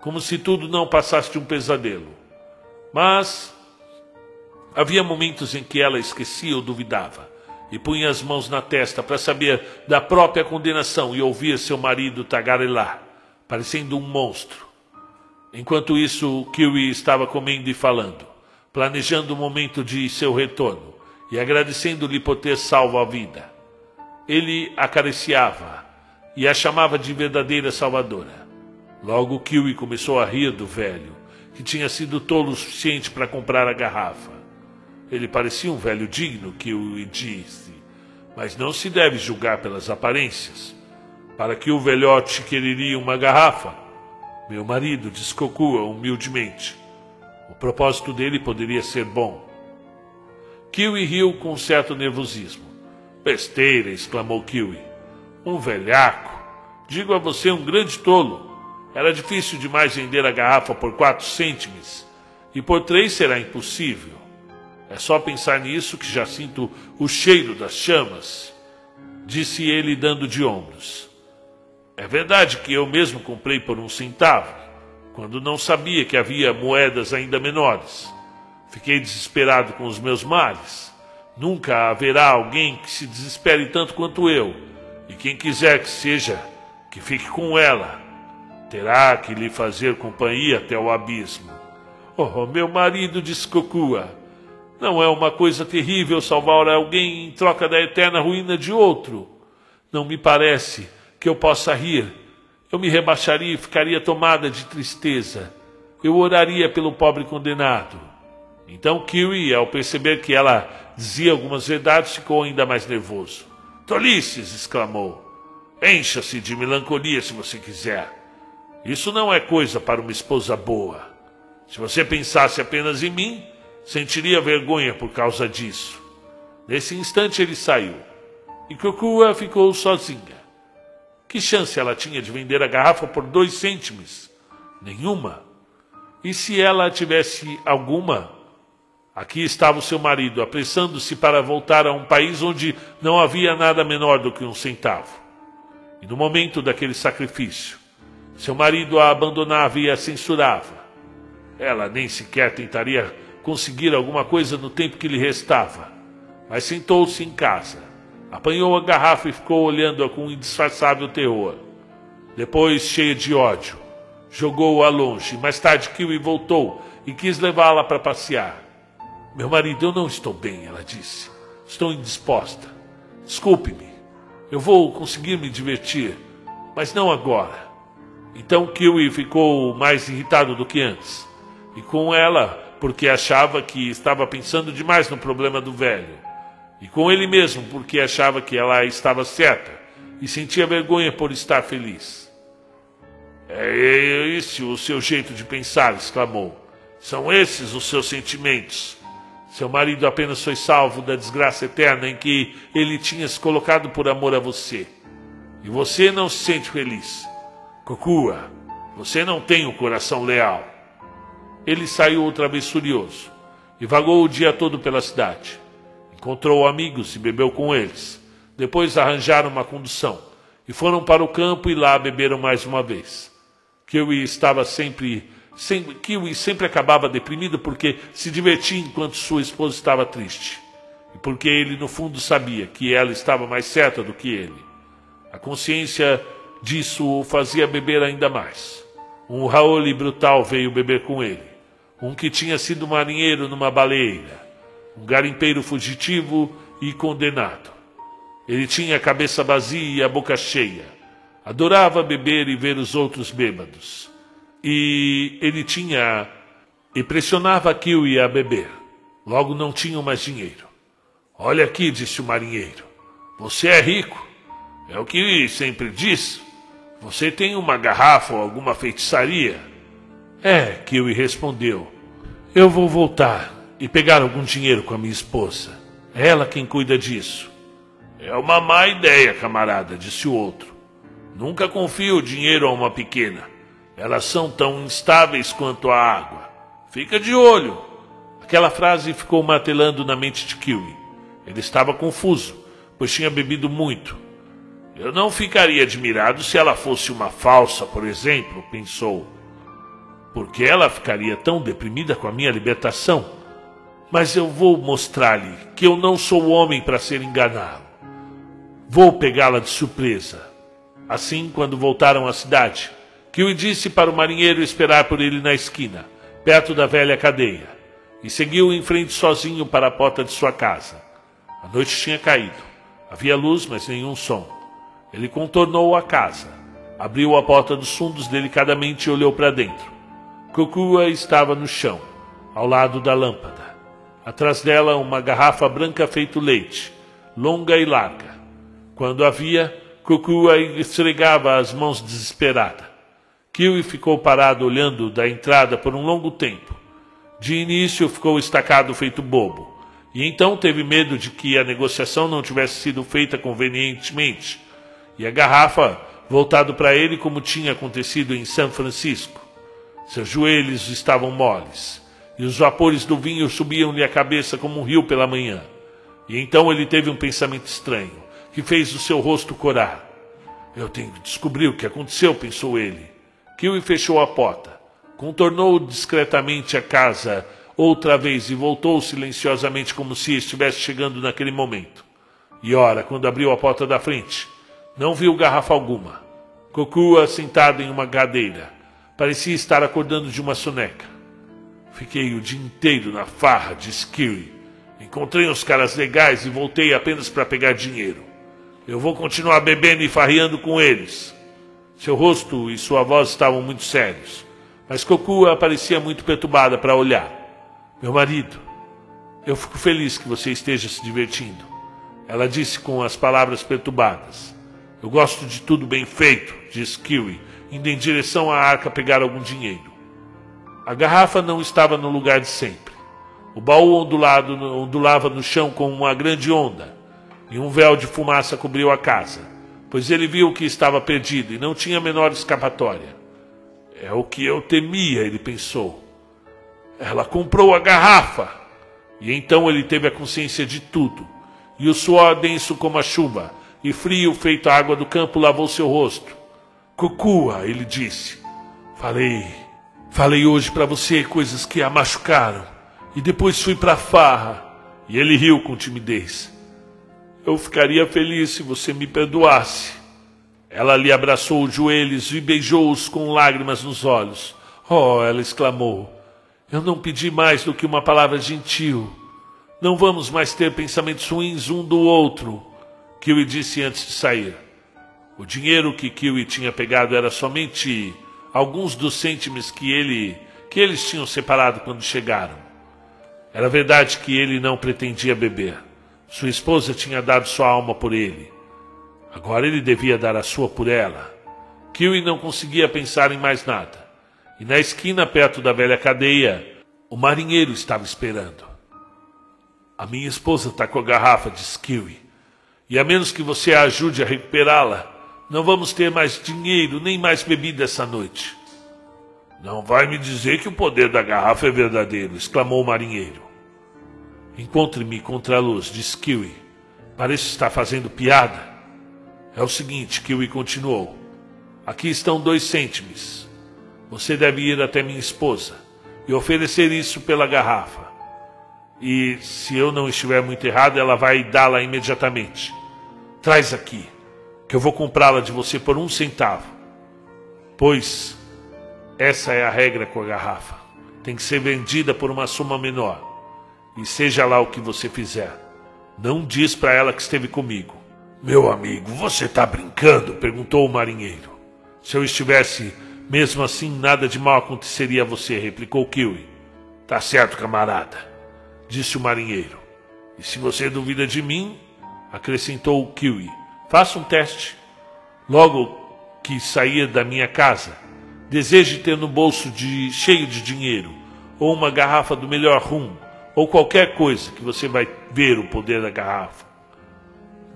como se tudo não passasse de um pesadelo. Mas havia momentos em que ela esquecia ou duvidava. e punha as mãos na testa para saber da própria condenação e ouvir seu marido tagarelar, parecendo um monstro. Enquanto isso, Kiwi estava comendo e falando, planejando o momento de seu retorno e agradecendo-lhe por ter salvo a vida. Ele acariciava e a chamava de verdadeira salvadora. Logo Kiwi começou a rir do velho, que tinha sido tolo o suficiente para comprar a garrafa. Ele parecia um velho digno, Kiwi disse, mas não se deve julgar pelas aparências. Para que o velhote quereria uma garrafa? Meu marido descocua humildemente. O propósito dele poderia ser bom. Kiwi riu com certo nervosismo. Besteira, exclamou Kiwi. Um velhaco. Digo a você um grande tolo. Era difícil demais vender a garrafa por quatro cêntimos. E por três será impossível. É só pensar nisso que já sinto o cheiro das chamas, disse ele dando de ombros. É verdade que eu mesmo comprei por um centavo, quando não sabia que havia moedas ainda menores. Fiquei desesperado com os meus males. Nunca haverá alguém que se desespere tanto quanto eu, e quem quiser que seja, que fique com ela, terá que lhe fazer companhia até o abismo. Oh, meu marido disse Cocua, não é uma coisa terrível salvar alguém em troca da eterna ruína de outro. Não me parece que eu possa rir. Eu me rebaixaria e ficaria tomada de tristeza. Eu oraria pelo pobre condenado. Então Kiwi, ao perceber que ela dizia algumas verdades, ficou ainda mais nervoso. Tolices! exclamou. Encha-se de melancolia se você quiser. Isso não é coisa para uma esposa boa. Se você pensasse apenas em mim, Sentiria vergonha por causa disso. Nesse instante ele saiu. E Kukua ficou sozinha. Que chance ela tinha de vender a garrafa por dois cêntimos? Nenhuma. E se ela tivesse alguma? Aqui estava o seu marido, apressando-se para voltar a um país onde não havia nada menor do que um centavo. E no momento daquele sacrifício, seu marido a abandonava e a censurava. Ela nem sequer tentaria conseguir alguma coisa no tempo que lhe restava, mas sentou-se em casa, apanhou a garrafa e ficou olhando-a com indisfarçável terror. Depois, cheia de ódio, jogou-a longe. Mais tarde, Kiwi voltou e quis levá-la para passear. Meu marido, eu não estou bem, ela disse. Estou indisposta. Desculpe-me. Eu vou conseguir me divertir, mas não agora. Então Kiwi ficou mais irritado do que antes. E com ela porque achava que estava pensando demais no problema do velho, e com ele mesmo, porque achava que ela estava certa e sentia vergonha por estar feliz. É esse o seu jeito de pensar, exclamou. São esses os seus sentimentos. Seu marido apenas foi salvo da desgraça eterna em que ele tinha se colocado por amor a você. E você não se sente feliz. Cocua, você não tem um coração leal ele saiu outra vez furioso e vagou o dia todo pela cidade. Encontrou amigos e bebeu com eles. Depois arranjaram uma condução e foram para o campo e lá beberam mais uma vez. Kiwi estava sempre, sempre Kiwi sempre acabava deprimido porque se divertia enquanto sua esposa estava triste. E porque ele no fundo sabia que ela estava mais certa do que ele. A consciência disso o fazia beber ainda mais. Um Raul brutal veio beber com ele um que tinha sido marinheiro numa baleeira, um garimpeiro fugitivo e condenado. Ele tinha a cabeça vazia e a boca cheia. Adorava beber e ver os outros bêbados. E ele tinha. e pressionava Kiwi a beber. Logo não tinham mais dinheiro. Olha aqui, disse o marinheiro. Você é rico. É o que sempre diz. Você tem uma garrafa ou alguma feitiçaria? É, Kiwi respondeu. Eu vou voltar e pegar algum dinheiro com a minha esposa. É ela quem cuida disso. É uma má ideia, camarada, disse o outro. Nunca confio o dinheiro a uma pequena. Elas são tão instáveis quanto a água. Fica de olho. Aquela frase ficou martelando na mente de Kiwi. Ele estava confuso, pois tinha bebido muito. Eu não ficaria admirado se ela fosse uma falsa, por exemplo, pensou porque ela ficaria tão deprimida com a minha libertação. Mas eu vou mostrar-lhe que eu não sou homem para ser enganado. Vou pegá-la de surpresa. Assim, quando voltaram à cidade, Kiwi disse para o marinheiro esperar por ele na esquina, perto da velha cadeia, e seguiu em frente sozinho para a porta de sua casa. A noite tinha caído. Havia luz, mas nenhum som. Ele contornou a casa, abriu a porta dos fundos delicadamente e olhou para dentro. Kokua estava no chão, ao lado da lâmpada. Atrás dela, uma garrafa branca feito leite, longa e larga. Quando havia, Kokua esfregava as mãos desesperada. Kiwi ficou parado olhando da entrada por um longo tempo. De início ficou estacado feito bobo, e então teve medo de que a negociação não tivesse sido feita convenientemente, e a garrafa voltado para ele como tinha acontecido em São Francisco. Seus joelhos estavam moles, e os vapores do vinho subiam-lhe a cabeça como um rio pela manhã. E então ele teve um pensamento estranho, que fez o seu rosto corar. Eu tenho que descobrir o que aconteceu, pensou ele. Kiwi fechou a porta, contornou discretamente a casa outra vez e voltou silenciosamente como se estivesse chegando naquele momento. E ora, quando abriu a porta da frente, não viu garrafa alguma. Kokua sentado em uma cadeira. Parecia estar acordando de uma soneca. Fiquei o dia inteiro na farra, disse Kiwi. Encontrei uns caras legais e voltei apenas para pegar dinheiro. Eu vou continuar bebendo e farreando com eles. Seu rosto e sua voz estavam muito sérios, mas Kokua parecia muito perturbada para olhar. Meu marido, eu fico feliz que você esteja se divertindo. Ela disse com as palavras perturbadas. Eu gosto de tudo bem feito, disse Kiwi, indo em direção à arca pegar algum dinheiro. A garrafa não estava no lugar de sempre. O baú ondulado, ondulava no chão com uma grande onda, e um véu de fumaça cobriu a casa, pois ele viu que estava perdido e não tinha a menor escapatória. É o que eu temia, ele pensou. Ela comprou a garrafa. E então ele teve a consciência de tudo. E o suor denso como a chuva, e frio feito a água do campo lavou seu rosto. Cucua, ele disse. Falei, falei hoje para você coisas que a machucaram. E depois fui para a farra. E ele riu com timidez. Eu ficaria feliz se você me perdoasse. Ela lhe abraçou os joelhos e beijou-os com lágrimas nos olhos. Oh, ela exclamou. Eu não pedi mais do que uma palavra gentil. Não vamos mais ter pensamentos ruins um do outro, Kiwi disse antes de sair. O dinheiro que Kiwi tinha pegado era somente alguns dos cêntimos que ele que eles tinham separado quando chegaram. Era verdade que ele não pretendia beber. Sua esposa tinha dado sua alma por ele. Agora ele devia dar a sua por ela. Kiwi não conseguia pensar em mais nada. E na esquina, perto da velha cadeia, o marinheiro estava esperando. A minha esposa está com a garrafa, disse Kiwi. E a menos que você a ajude a recuperá-la, não vamos ter mais dinheiro nem mais bebida essa noite. Não vai me dizer que o poder da garrafa é verdadeiro, exclamou o marinheiro. Encontre-me contra a luz, disse Kiwi. Parece estar fazendo piada. É o seguinte, Kiwi continuou. Aqui estão dois cêntimos. Você deve ir até minha esposa e oferecer isso pela garrafa. E se eu não estiver muito errado, ela vai dá-la imediatamente. Traz aqui, que eu vou comprá-la de você por um centavo. Pois essa é a regra com a garrafa. Tem que ser vendida por uma soma menor. E seja lá o que você fizer, não diz para ela que esteve comigo. Meu amigo, você está brincando? perguntou o marinheiro. Se eu estivesse mesmo assim, nada de mal aconteceria a você, replicou Kiwi. Tá certo, camarada, disse o marinheiro. E se você duvida de mim, acrescentou o Kiwi, faça um teste. Logo que sair da minha casa, deseje ter no bolso de, cheio de dinheiro, ou uma garrafa do melhor rum, ou qualquer coisa que você vai ver o poder da garrafa.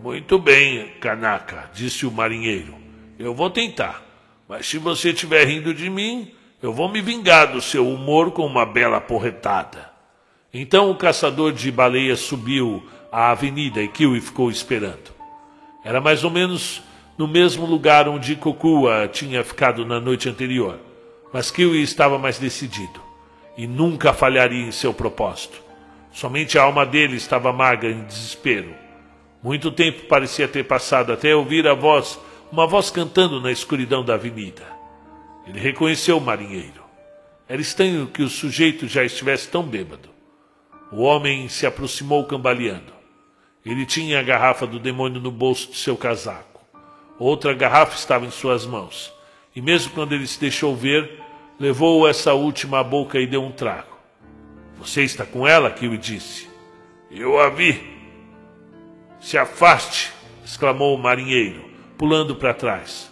Muito bem, Kanaka, disse o marinheiro. Eu vou tentar. Mas se você estiver rindo de mim, eu vou me vingar do seu humor com uma bela porretada. Então o caçador de baleias subiu a avenida e Kiwi ficou esperando. Era mais ou menos no mesmo lugar onde Kokua tinha ficado na noite anterior. Mas Kiwi estava mais decidido e nunca falharia em seu propósito. Somente a alma dele estava magra em desespero. Muito tempo parecia ter passado até ouvir a voz, uma voz cantando na escuridão da avenida. Ele reconheceu o marinheiro. Era estranho que o sujeito já estivesse tão bêbado. O homem se aproximou cambaleando. Ele tinha a garrafa do demônio no bolso de seu casaco. Outra garrafa estava em suas mãos. E mesmo quando ele se deixou ver, levou essa última à boca e deu um trago. Você está com ela? Kiwi disse. Eu a vi. Se afaste, exclamou o marinheiro, pulando para trás.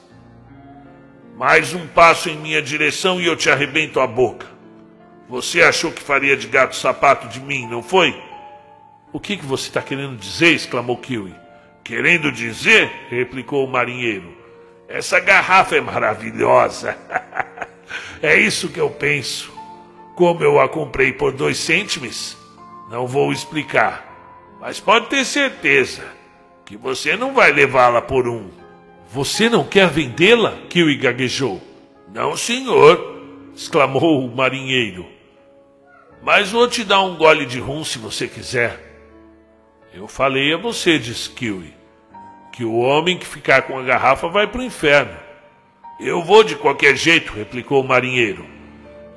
Mais um passo em minha direção e eu te arrebento a boca. Você achou que faria de gato sapato de mim, não foi? O que, que você está querendo dizer? exclamou Kiwi. Querendo dizer? replicou o marinheiro. Essa garrafa é maravilhosa. é isso que eu penso. Como eu a comprei por dois cêntimos, não vou explicar. Mas pode ter certeza que você não vai levá-la por um. Você não quer vendê-la? Kiwi gaguejou. Não, senhor, exclamou o marinheiro. Mas vou te dar um gole de rum se você quiser. Eu falei a você, disse Kiwi, que o homem que ficar com a garrafa vai para o inferno. Eu vou de qualquer jeito, replicou o marinheiro.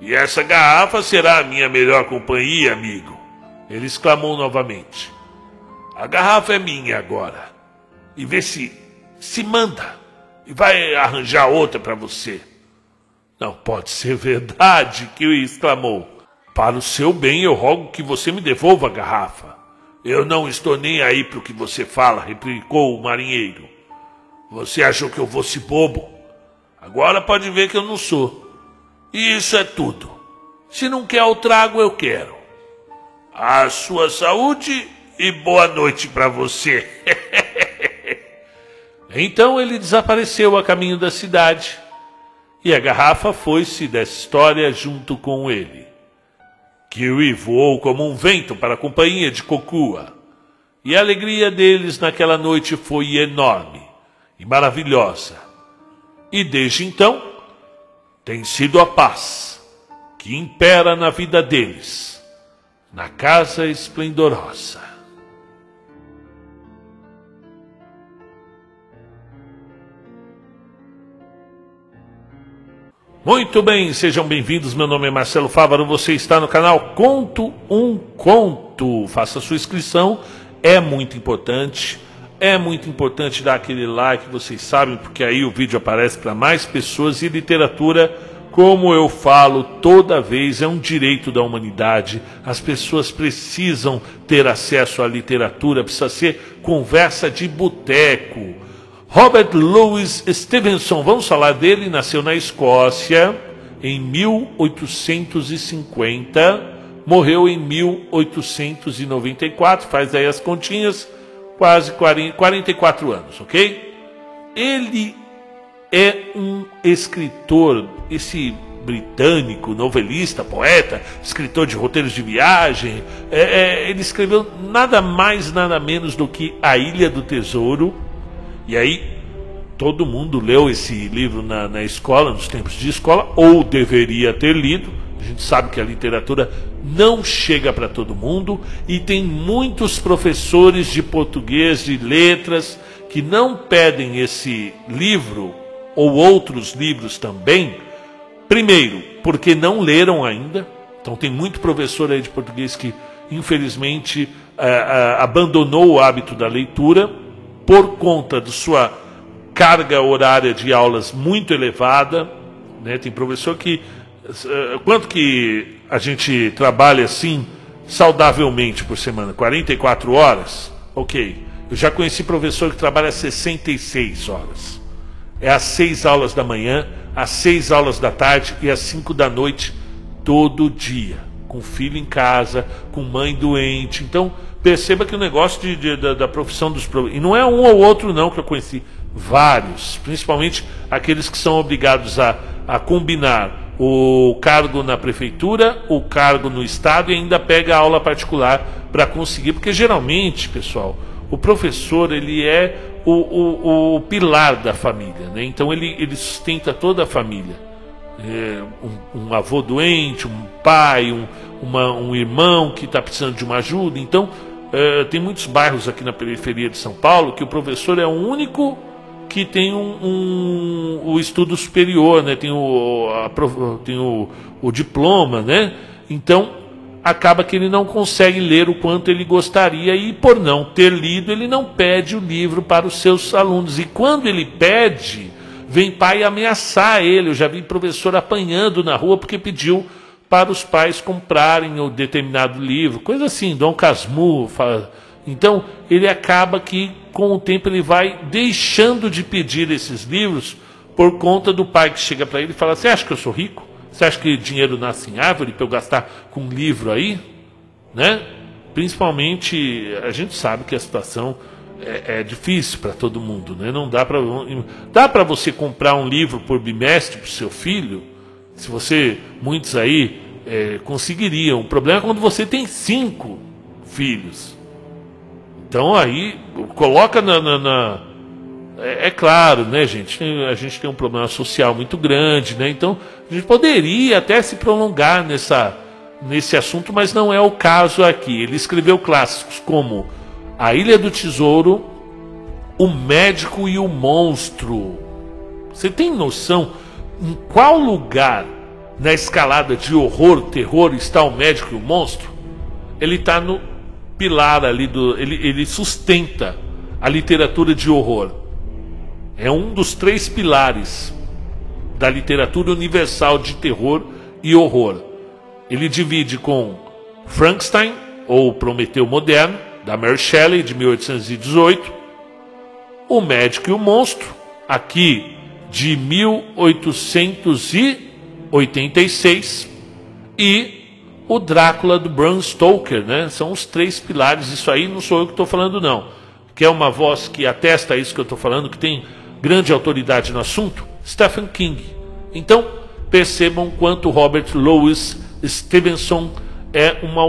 E essa garrafa será a minha melhor companhia, amigo. Ele exclamou novamente. A garrafa é minha agora. E vê se se manda e vai arranjar outra para você. Não pode ser verdade, que exclamou. Para o seu bem, eu rogo que você me devolva a garrafa. Eu não estou nem aí para o que você fala, replicou o marinheiro. Você achou que eu fosse bobo? Agora pode ver que eu não sou. E isso é tudo. Se não quer o trago, eu quero. A sua saúde e boa noite para você. então ele desapareceu a caminho da cidade e a garrafa foi-se dessa história junto com ele. Kiwi voou como um vento para a companhia de Kokua. E a alegria deles naquela noite foi enorme e maravilhosa. E desde então, tem sido a paz que impera na vida deles, na casa esplendorosa. Muito bem, sejam bem-vindos. Meu nome é Marcelo Fávaro. Você está no canal Conto um Conto. Faça sua inscrição, é muito importante. É muito importante dar aquele like, vocês sabem, porque aí o vídeo aparece para mais pessoas e literatura, como eu falo toda vez, é um direito da humanidade. As pessoas precisam ter acesso à literatura, precisa ser conversa de boteco Robert Louis Stevenson, vamos falar dele, nasceu na Escócia em 1850, morreu em 1894, faz aí as continhas, quase 40, 44 anos, ok? Ele é um escritor, esse britânico, novelista, poeta, escritor de roteiros de viagem. É, é, ele escreveu nada mais, nada menos do que A Ilha do Tesouro, e aí, todo mundo leu esse livro na, na escola, nos tempos de escola, ou deveria ter lido. A gente sabe que a literatura não chega para todo mundo e tem muitos professores de português, de letras, que não pedem esse livro ou outros livros também. Primeiro, porque não leram ainda. Então, tem muito professor aí de português que, infelizmente, eh, eh, abandonou o hábito da leitura por conta de sua carga horária de aulas muito elevada. Né? Tem professor que. Uh, quanto que a gente trabalha assim saudavelmente por semana? 44 horas? Ok. Eu já conheci professor que trabalha 66 horas. É às 6 aulas da manhã, às 6 aulas da tarde e às 5 da noite, todo dia. Com filho em casa, com mãe doente. Então, perceba que o negócio de, de, da, da, profissão dos e não é um ou outro não que eu conheci, vários, principalmente aqueles que são obrigados a, a combinar o cargo na prefeitura, o cargo no estado e ainda pega a aula particular para conseguir, porque geralmente, pessoal, o professor ele é o, o, o pilar da família, né? então ele, ele sustenta toda a família. É, um, um, avô doente, um pai, um, uma, um irmão que está precisando de uma ajuda. Então, é, tem muitos bairros aqui na periferia de São Paulo que o professor é o único que tem um, um o estudo superior, né? tem, o, a, tem o, o diploma, né? Então acaba que ele não consegue ler o quanto ele gostaria e por não ter lido ele não pede o livro para os seus alunos e quando ele pede vem pai ameaçar ele. Eu já vi professor apanhando na rua porque pediu para os pais comprarem o determinado livro, coisa assim, Dom Casmurro. Fala. Então, ele acaba que, com o tempo, ele vai deixando de pedir esses livros por conta do pai que chega para ele e fala: Você acha que eu sou rico? Você acha que dinheiro nasce em árvore para eu gastar com um livro aí? Né? Principalmente, a gente sabe que a situação é, é difícil para todo mundo, né? Não dá para dá para você comprar um livro por bimestre para o seu filho, se você muitos aí é, conseguiriam. O problema é quando você tem cinco filhos. Então aí coloca na, na, na é, é, claro, né, gente? A gente tem um problema social muito grande, né? Então a gente poderia até se prolongar nessa nesse assunto, mas não é o caso aqui. Ele escreveu clássicos como a Ilha do Tesouro, O Médico e o Monstro. Você tem noção em qual lugar na escalada de horror, terror está o médico e o monstro? Ele está no pilar ali do. Ele, ele sustenta a literatura de horror. É um dos três pilares da literatura universal de terror e horror. Ele divide com Frankenstein, ou Prometeu Moderno, da Mary Shelley, de 1818, O Médico e o Monstro, aqui de 1886, e o Drácula do Bram Stoker, né? São os três pilares. Isso aí não sou eu que estou falando, não. Que é uma voz que atesta isso que eu estou falando, que tem grande autoridade no assunto, Stephen King. Então, percebam quanto Robert Louis Stevenson é uma,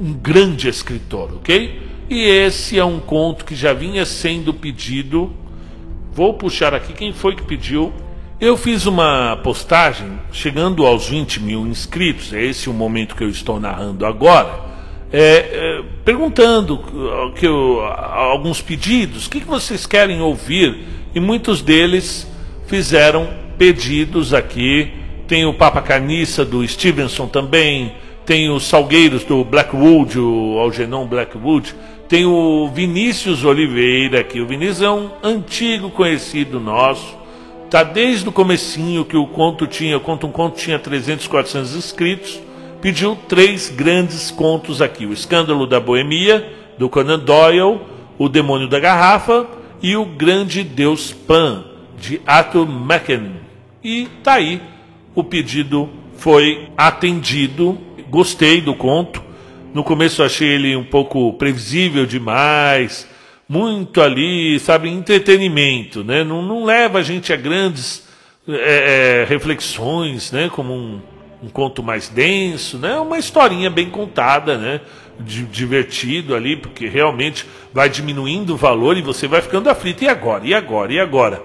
um grande escritor, ok? E esse é um conto que já vinha sendo pedido. Vou puxar aqui quem foi que pediu. Eu fiz uma postagem chegando aos 20 mil inscritos, é esse o momento que eu estou narrando agora, é, é, perguntando que eu, alguns pedidos, o que, que vocês querem ouvir? E muitos deles fizeram pedidos aqui. Tem o Papa Carniça do Stevenson também, tem os Salgueiros do Blackwood, o Algenon Blackwood tem o Vinícius Oliveira aqui. O Vinícius é um antigo conhecido nosso. Tá desde o comecinho que o conto tinha, o conto um conto tinha 300, 400 inscritos. Pediu três grandes contos aqui: O Escândalo da Boemia, do Conan Doyle, O Demônio da Garrafa e O Grande Deus Pan, de Arthur Machen. E tá aí, o pedido foi atendido. Gostei do conto no começo eu achei ele um pouco previsível demais, muito ali, sabe, entretenimento, né? Não, não leva a gente a grandes é, é, reflexões, né? Como um, um, conto mais denso, né? Uma historinha bem contada, né? divertido ali, porque realmente vai diminuindo o valor e você vai ficando aflito. E agora? E agora? E agora?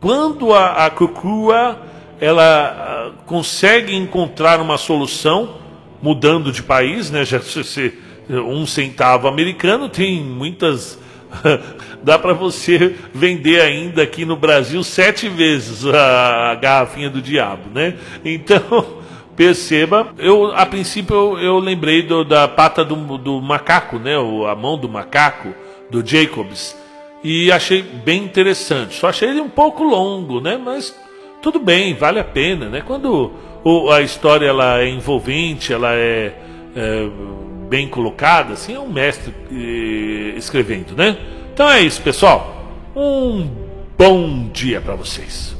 Quando a, a Cucua ela ah, consegue encontrar uma solução mudando de país, né? Já se um centavo americano tem muitas dá para você vender ainda aqui no Brasil sete vezes a, garrafinha do diabo, né? Então perceba, eu a princípio eu, eu lembrei do, da pata do, do macaco, né? O, a mão do macaco do Jacobs e achei bem interessante. Só achei ele um pouco longo, né? Mas tudo bem, vale a pena, né? Quando o, a história ela é envolvente, ela é, é bem colocada, assim, é um mestre eh, escrevendo, né? Então é isso, pessoal. Um bom dia para vocês.